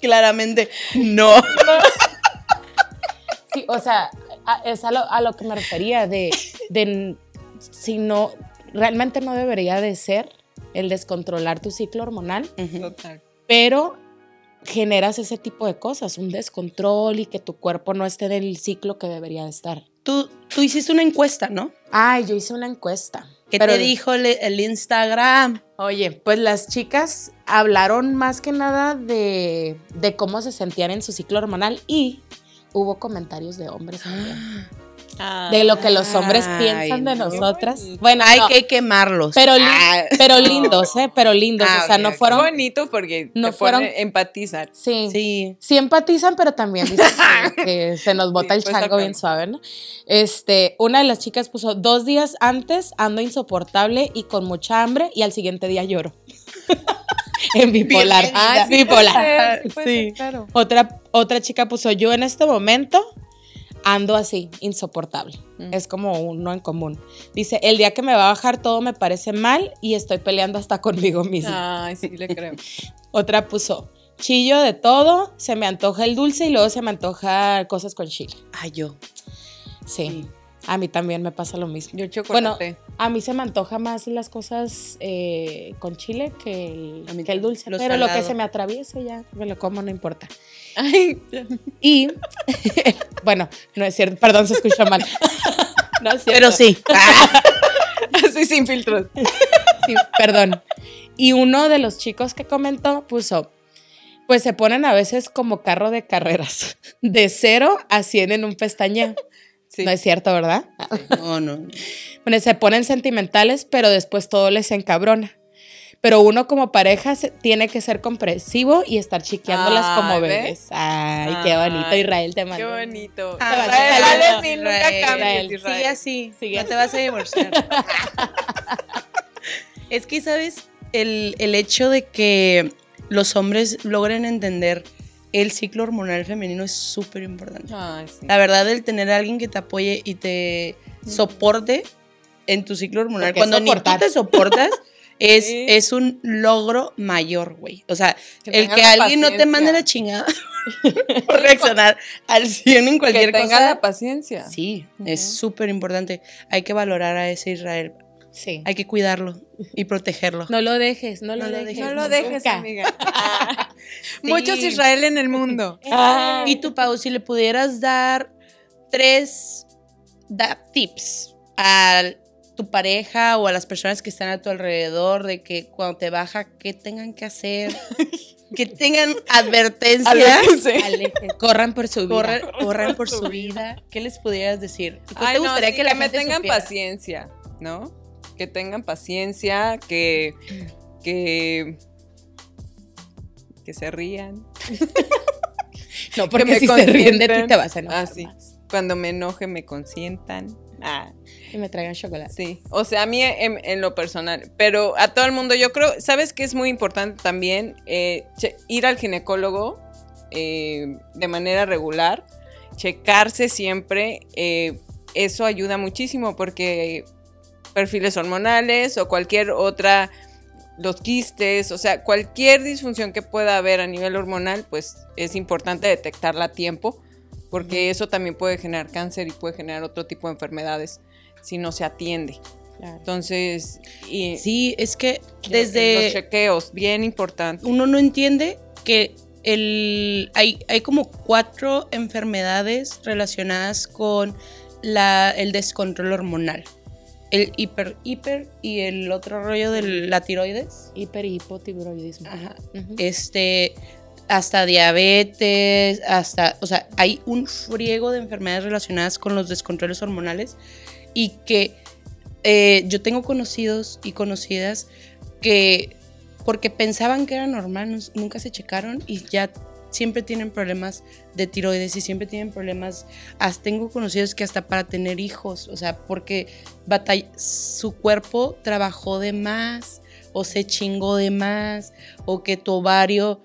Claramente, no. Sí, o sea, a- es a lo, a lo que me refería, de, de si no, realmente no debería de ser el descontrolar tu ciclo hormonal. Total. pero generas ese tipo de cosas, un descontrol y que tu cuerpo no esté en el ciclo que debería de estar. Tú, tú hiciste una encuesta, ¿no? Ay, yo hice una encuesta. ¿Qué pero- te dijo el, el Instagram? Oye, pues las chicas hablaron más que nada de, de cómo se sentían en su ciclo hormonal y hubo comentarios de hombres también. De lo que los hombres Ay, piensan de no. nosotras. Bueno, Hay no, que quemarlos. pero, li- Ah, pero lindos, ¿eh? Pero lindos. Ah, o sea, no fueron. bonito porque No te fueron- empatizar. Sí, sí. sí. empatizan, pero también dicen que, que se nos bota Sí, el pues, chango bien suave, ¿no? Este, una de las chicas puso dos días antes ando insoportable y con mucha hambre y al siguiente día lloro. en bipolar. Ah, bipolar. Sí, puede Sí. ser, claro. Otra, otra chica puso, yo en este momento ando así, insoportable. Mm. Es como uno en común. Dice, el día que me va a bajar todo me parece mal y estoy peleando hasta conmigo misma. Ay, sí, le creo. Otra puso, chillo de todo, se me antoja el dulce y luego se me antoja cosas con chile. Ay, yo. Sí, a mí también me pasa lo mismo. Yo chocolate. A mí se me antoja más las cosas eh, con chile que el, que dulce. Pero lo que se me atraviese ya, me lo como, no importa. Ay, Y, bueno, no es cierto, perdón, se escuchó mal. No es cierto. Pero sí. Así sin filtros. Sí, perdón. Y uno de los chicos que comentó puso, pues se ponen a veces como carro de carreras, de cero a 100 en un pestañeo. Sí. No es cierto, ¿verdad? no, no. Bueno, se ponen sentimentales, pero después todo les encabrona. Pero uno como pareja se- tiene que ser comprensivo y estar chiqueándolas Ay, como ¿ves? bebés. Ay, qué bonito, Israel, te Qué mando. bonito. Ah, Israel, Israel, nunca Israel. cambies, Israel. Sigue así. Sigue no te vas a divorciar. es que, ¿sabes? El, el hecho de que los hombres logren entender el ciclo hormonal femenino es súper importante. Sí. La verdad, el tener a alguien que te apoye y te soporte en tu ciclo hormonal, Porque cuando ni tú te soportas, es, Sí. es un logro mayor, güey. O sea, Que el que alguien no te mande la chingada por reaccionar al 100 en Que cualquier tenga cosa. la paciencia. Sí, es súper importante. Hay que valorar a ese Israel. Sí. Hay que cuidarlo y protegerlo. No lo dejes, no lo No lo dejes. dejes, No lo dejes, nunca. amiga. Ah. Sí. Muchos Israel en el mundo. Ay. Y tú, Pau, si le pudieras dar tres da- tips a tu pareja o a las personas que están a tu alrededor de que cuando te baja, ¿qué tengan que hacer? que tengan advertencias. Aléjense. Corran por su vida. Corran, corran por su vida. ¿Qué les pudieras decir? ¿Qué Ay, te no, gustaría sí, que la me gente tengan supiera? paciencia, ¿no? Que tengan paciencia, que, que, que se rían. No, porque si se ríen de ti te vas a enojar Ah, sí. más. Cuando me enoje, me consientan. Ah, Y me traigan chocolate. sí. O sea, a mí en, en lo personal. Pero a todo el mundo, yo creo, ¿sabes qué es muy importante también? Eh, ir al ginecólogo eh, de manera regular, checarse siempre. eh, eso ayuda muchísimo porque perfiles hormonales o cualquier otra, los quistes, o sea, cualquier disfunción que pueda haber a nivel hormonal, pues es importante detectarla a tiempo, porque eso también puede generar cáncer y puede generar otro tipo de enfermedades si no se atiende. Claro. Entonces, y Sí, es que los desde chequeos, bien importante. uno no entiende que el, hay, hay como cuatro enfermedades relacionadas con la, el descontrol hormonal. El hiper, hiper y el otro rollo de la tiroides. Hiper y hipotiroidismo. Ajá. Este, hasta diabetes, hasta, o sea, hay un friego de enfermedades relacionadas con los descontroles hormonales y que eh, yo tengo conocidos y conocidas que porque pensaban que era normal, no- nunca se checaron y ya siempre tienen problemas de tiroides y siempre tienen problemas. Hasta tengo conocidos que hasta para tener hijos, o sea, porque batall- su cuerpo trabajó de más o se chingó de más o que tu ovario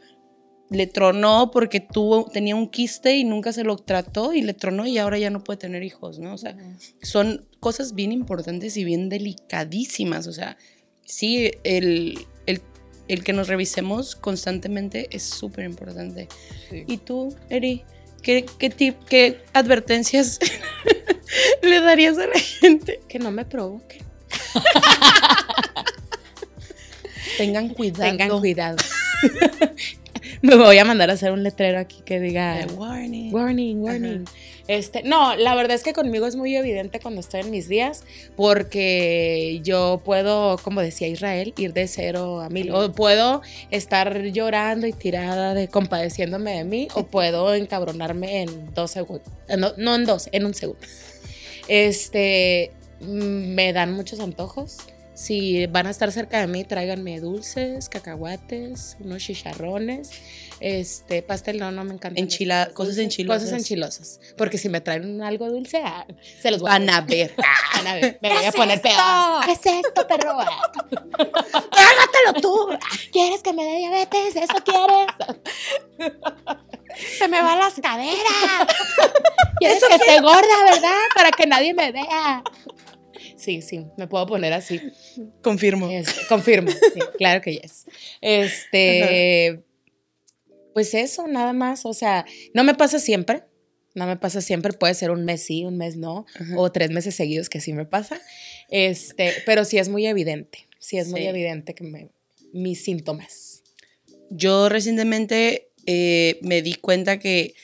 le tronó porque tuvo, tenía un quiste y nunca se lo trató y le tronó y ahora ya no puede tener hijos, ¿no? O sea, son cosas bien importantes y bien delicadísimas. O sea, sí, el, el- que nos revisemos constantemente es súper importante. Sí. ¿Y tú, Eri? ¿Qué, qué, tip, qué advertencias le darías a la gente? Que no me provoque. Tengan cuidado. Tengan cuidado. me voy a mandar a hacer un letrero aquí que diga warning. warning, warning. Este, no, la verdad es que conmigo es muy evidente cuando estoy en mis días, porque yo puedo, como decía Israel, ir de cero a mil. O puedo estar llorando y tirada de compadeciéndome de mí, o puedo encabronarme en dos segundos. No, no en dos, en un segundo. Este, mm, me dan muchos antojos. Si van a estar cerca de mí, tráiganme dulces, cacahuates, unos chicharrones. Este, pastel no, no me encanta. Enchila- cosas enchilosas. Cosas enchilosas. Porque si me traen algo dulce, ah, se los voy Van a ver. Van a ver, me voy ¿Qué a poner esto? peor. ¿Qué es esto, perro? Trágatelo tú. ¿Quieres que me dé diabetes? ¿Eso quieres? Se me van las caderas. ¿Quieres que esté gorda, verdad? Para que nadie me vea. Sí, sí, me puedo poner así. Confirmo. Este, confirmo, sí, claro que yes. Este, pues eso, nada más. O sea, no me pasa siempre. No me pasa siempre. Puede ser un mes sí, un mes no. Ajá. O tres meses seguidos que sí me pasa. Este, pero sí es muy evidente. Sí es muy evidente que me, mis síntomas. Yo recientemente eh, me di cuenta que,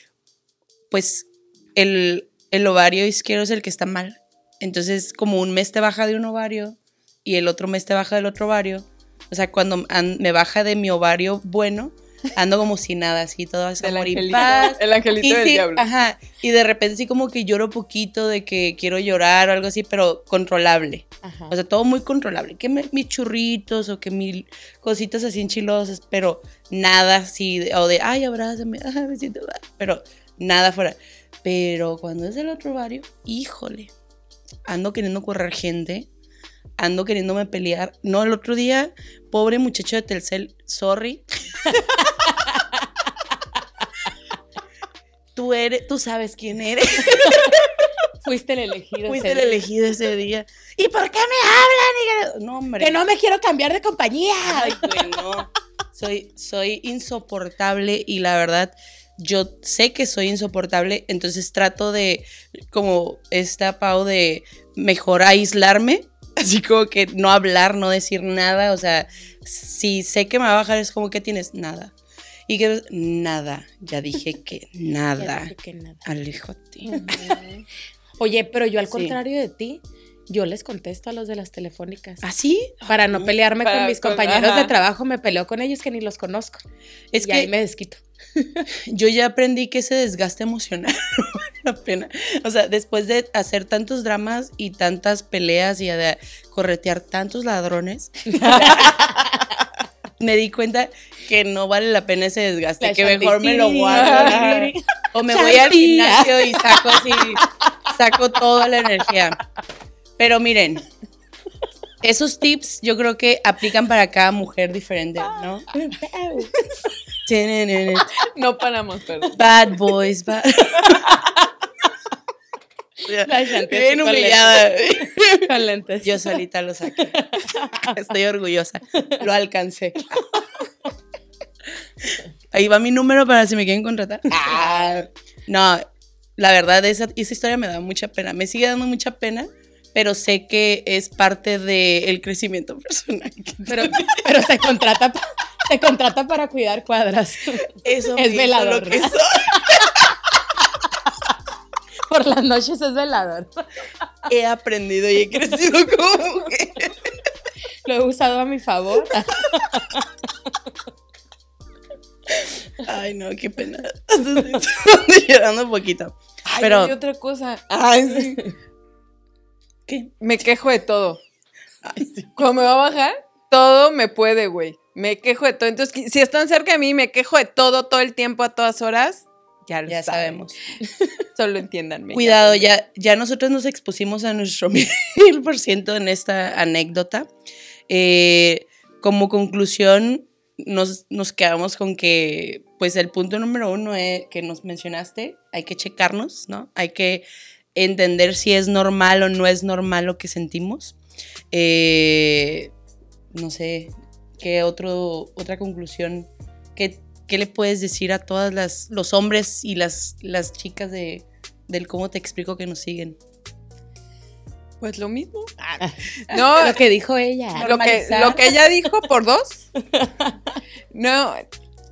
pues, el, el ovario izquierdo es el que está mal. Entonces, como un mes te baja de un ovario y el otro mes te baja del otro ovario. O sea, cuando an- me baja de mi ovario bueno, ando como si nada, así, todo amor y angelito, paz. el angelito Y del sí, diablo. ajá, y de repente sí como que lloro poquito de que quiero llorar o algo así, pero controlable. Ajá. O sea, todo muy controlable. Que me- mis churritos o que mil cositas así enchilosas, pero nada así, o de, ay, abrázame, ay, me siento mal", pero nada fuera. Pero cuando es el otro ovario, híjole, ando queriendo correr gente, ando queriéndome pelear. No, el otro día, pobre muchacho de Telcel, sorry. tú eres, tú sabes quién eres. Fuiste el elegido. Fuiste el ese día. elegido ese día. ¿Y por qué me hablan? No, hombre. Que no me quiero cambiar de compañía. Ay, güey, no. Soy, soy insoportable y la verdad, yo sé que soy insoportable, entonces trato de, como esta Pau, de mejor aislarme, así como que no hablar, no decir nada, o sea, si sé que me va a bajar es como que tienes nada. Y que nada, ya dije que nada. Ya dije que nada. Alejote. Oye, pero yo al Sí. contrario de ti, yo les contesto a los de las telefónicas. ¿Así? Para no pelearme Para- con mis compañeros de trabajo, me peleo con ellos que ni los conozco. Es y que ahí me desquito. yo ya aprendí que ese desgaste emocional no vale la pena. O sea, después de hacer tantos dramas y tantas peleas y de corretear tantos ladrones, me di cuenta que no vale la pena ese desgaste, La que mejor me lo guardo. O me voy al gimnasio y saco así, saco toda la energía. Pero miren, esos tips yo creo que aplican para cada mujer diferente, ¿no? No paramos, perdón. Bad boys, bad. Bien humillada. Con lentes. Yo solita lo saqué. Estoy orgullosa. Lo alcancé. Ahí va mi número para si me quieren contratar. Ah, no, la verdad, esa, esa historia me da mucha pena. Me sigue dando mucha pena, pero sé que es parte del crecimiento personal. Pero, pero se contrata se contrata para cuidar cuadras. Eso Es velador, lo que soy. Por las noches es velador. He aprendido y he crecido como mujer. Lo he usado a mi favor. Ay, no, qué pena. Estoy llorando un poquito. Ay, Pero- hay otra cosa. Ay, sí. ¿Qué? Me quejo de todo. Ay, sí. Cuando me va a bajar, todo me puede, güey. Me quejo de todo. Entonces, si están cerca de mí me quejo de todo, todo el tiempo, a todas horas, ya lo Ya saben. sabemos. Solo entiéndanme. Cuidado, ya, ya nosotros nos expusimos a nuestro mil por ciento en esta anécdota. Eh, como conclusión, nos, nos quedamos con que, pues el punto número uno eh, que nos mencionaste, hay que checarnos, ¿no? Hay que entender si es normal o no es normal lo que sentimos. Eh, no sé, ¿qué otro, otra conclusión? ¿Qué, qué le puedes decir a todas las los hombres y las, las chicas de, del cómo te explico que nos siguen? Pues lo mismo. No, Lo que dijo ella. lo que, lo que ella dijo por dos. No,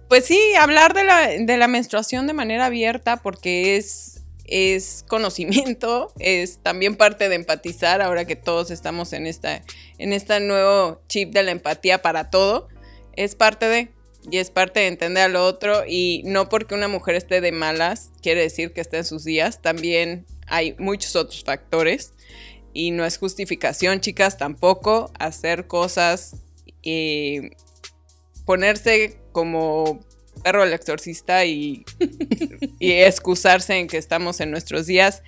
pues sí, hablar de la, de la menstruación de manera abierta porque es, es conocimiento, es también parte de empatizar ahora que todos estamos en esta en este nuevo chip de la empatía para todo. Es parte de, y es parte de entender al otro y no porque una mujer esté de malas quiere decir que esté en sus días, también hay muchos otros factores y no es justificación, chicas, tampoco hacer cosas y ponerse como perro del exorcista y, y excusarse en que estamos en nuestros días.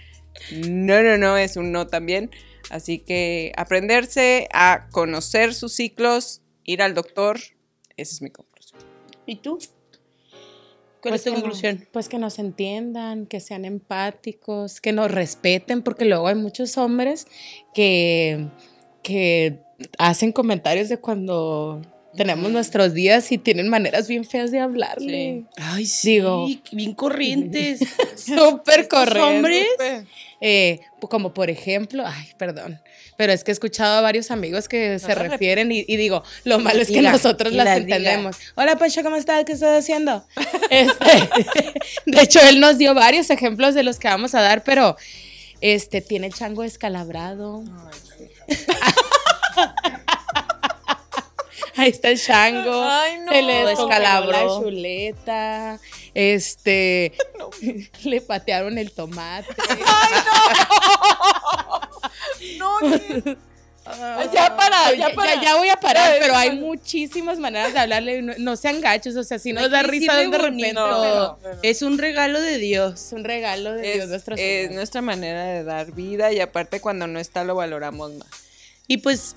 No, no, no, es un no también. Así que aprenderse a conocer sus ciclos, ir al doctor, esa es mi conclusión. ¿Y tú? ¿Cuál es tu no- conclusión? pues que nos entiendan, que sean empáticos, que nos respeten, porque luego hay muchos hombres que, que hacen comentarios de cuando tenemos nuestros días y tienen maneras bien feas de hablarle. Ay, sí, Digo- bien corrientes. Súper correcto. hombres. Eh, como por ejemplo, ay, perdón, pero es que he escuchado a varios amigos que se refieren y, y digo, lo malo es que Diga, nosotros las las entendemos. Hola, Pancho, ¿cómo estás? ¿Qué estás haciendo? Este, de hecho, él nos dio varios ejemplos de los que vamos a dar, pero este tiene el chango descalabrado. Ahí está el chango. Ay, no. Se le descalabró la chuleta. Este. Le patearon el tomate. No, ya para, ya para. ya- ya voy a parar, pero hay muchísimas maneras de hablarle. No, no sean gachos, o sea, si nos Hay da risa de repente. pero pero- Es un regalo de Dios. es un regalo de Dios es, nuestro es nuestra manera de dar vida y aparte cuando no está lo valoramos más. Y pues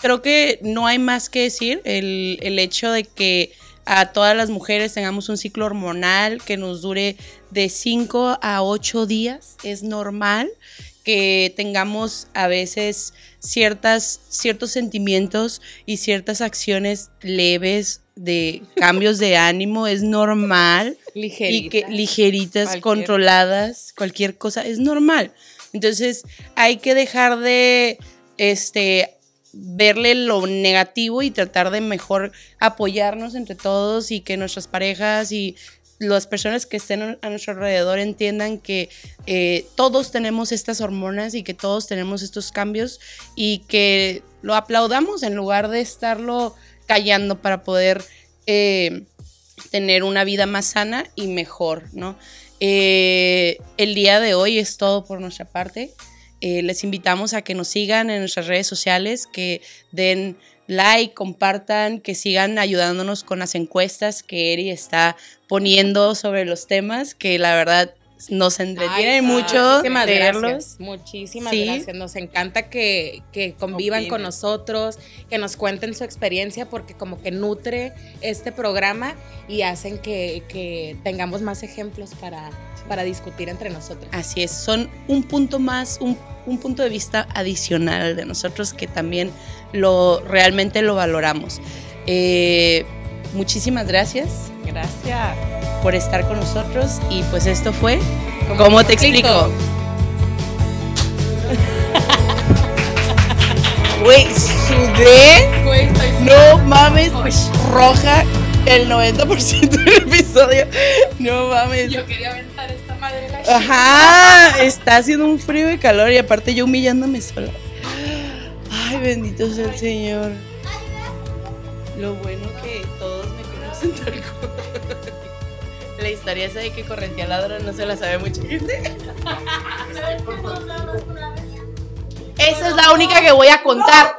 creo que no hay más que decir. El, el hecho de que a todas las mujeres tengamos un ciclo hormonal que nos dure de 5 a 8 días es normal. Que tengamos a veces ciertas, ciertos sentimientos y ciertas acciones leves de cambios de ánimo es normal. Ligerita. y que ligeritas, Cualquier- controladas, cualquier cosa, es normal. Entonces hay que dejar de este verle lo negativo y tratar de mejor apoyarnos entre todos y que nuestras parejas y las personas que estén a nuestro alrededor entiendan que eh, todos tenemos estas hormonas y que todos tenemos estos cambios y que lo aplaudamos en lugar de estarlo callando para poder eh, tener una vida más sana y mejor, ¿no? Eh, el día de hoy es todo por nuestra parte. Eh, les invitamos a que nos sigan en nuestras redes sociales, que den like, compartan, que sigan ayudándonos con las encuestas que Eri está poniendo sobre los temas, que la verdad nos entretiene Ay, mucho Muchísimas leerlos. gracias. Muchísimas Sí. gracias. Nos encanta que, que convivan Opinen. con nosotros, que nos cuenten su experiencia, porque como que nutre este programa y hacen que, que tengamos más ejemplos para, para discutir entre nosotros. Así es, son un punto más, un, un punto de vista adicional de nosotros que también lo realmente lo valoramos. Eh, muchísimas gracias Gracias. por estar con nosotros y pues esto fue ¿Cómo te explico? Güey, sudé. Estoy No mames, roja el 90% del episodio. No mames. Yo quería aventar esta madre la Ajá, está haciendo un frío de calor y aparte yo humillándome sola. Ay, bendito sea el Señor. Lo bueno que todos me conocen tal cual. La historia esa de que correntía ladrón no se la sabe mucha gente. Esa es la única que voy a contar.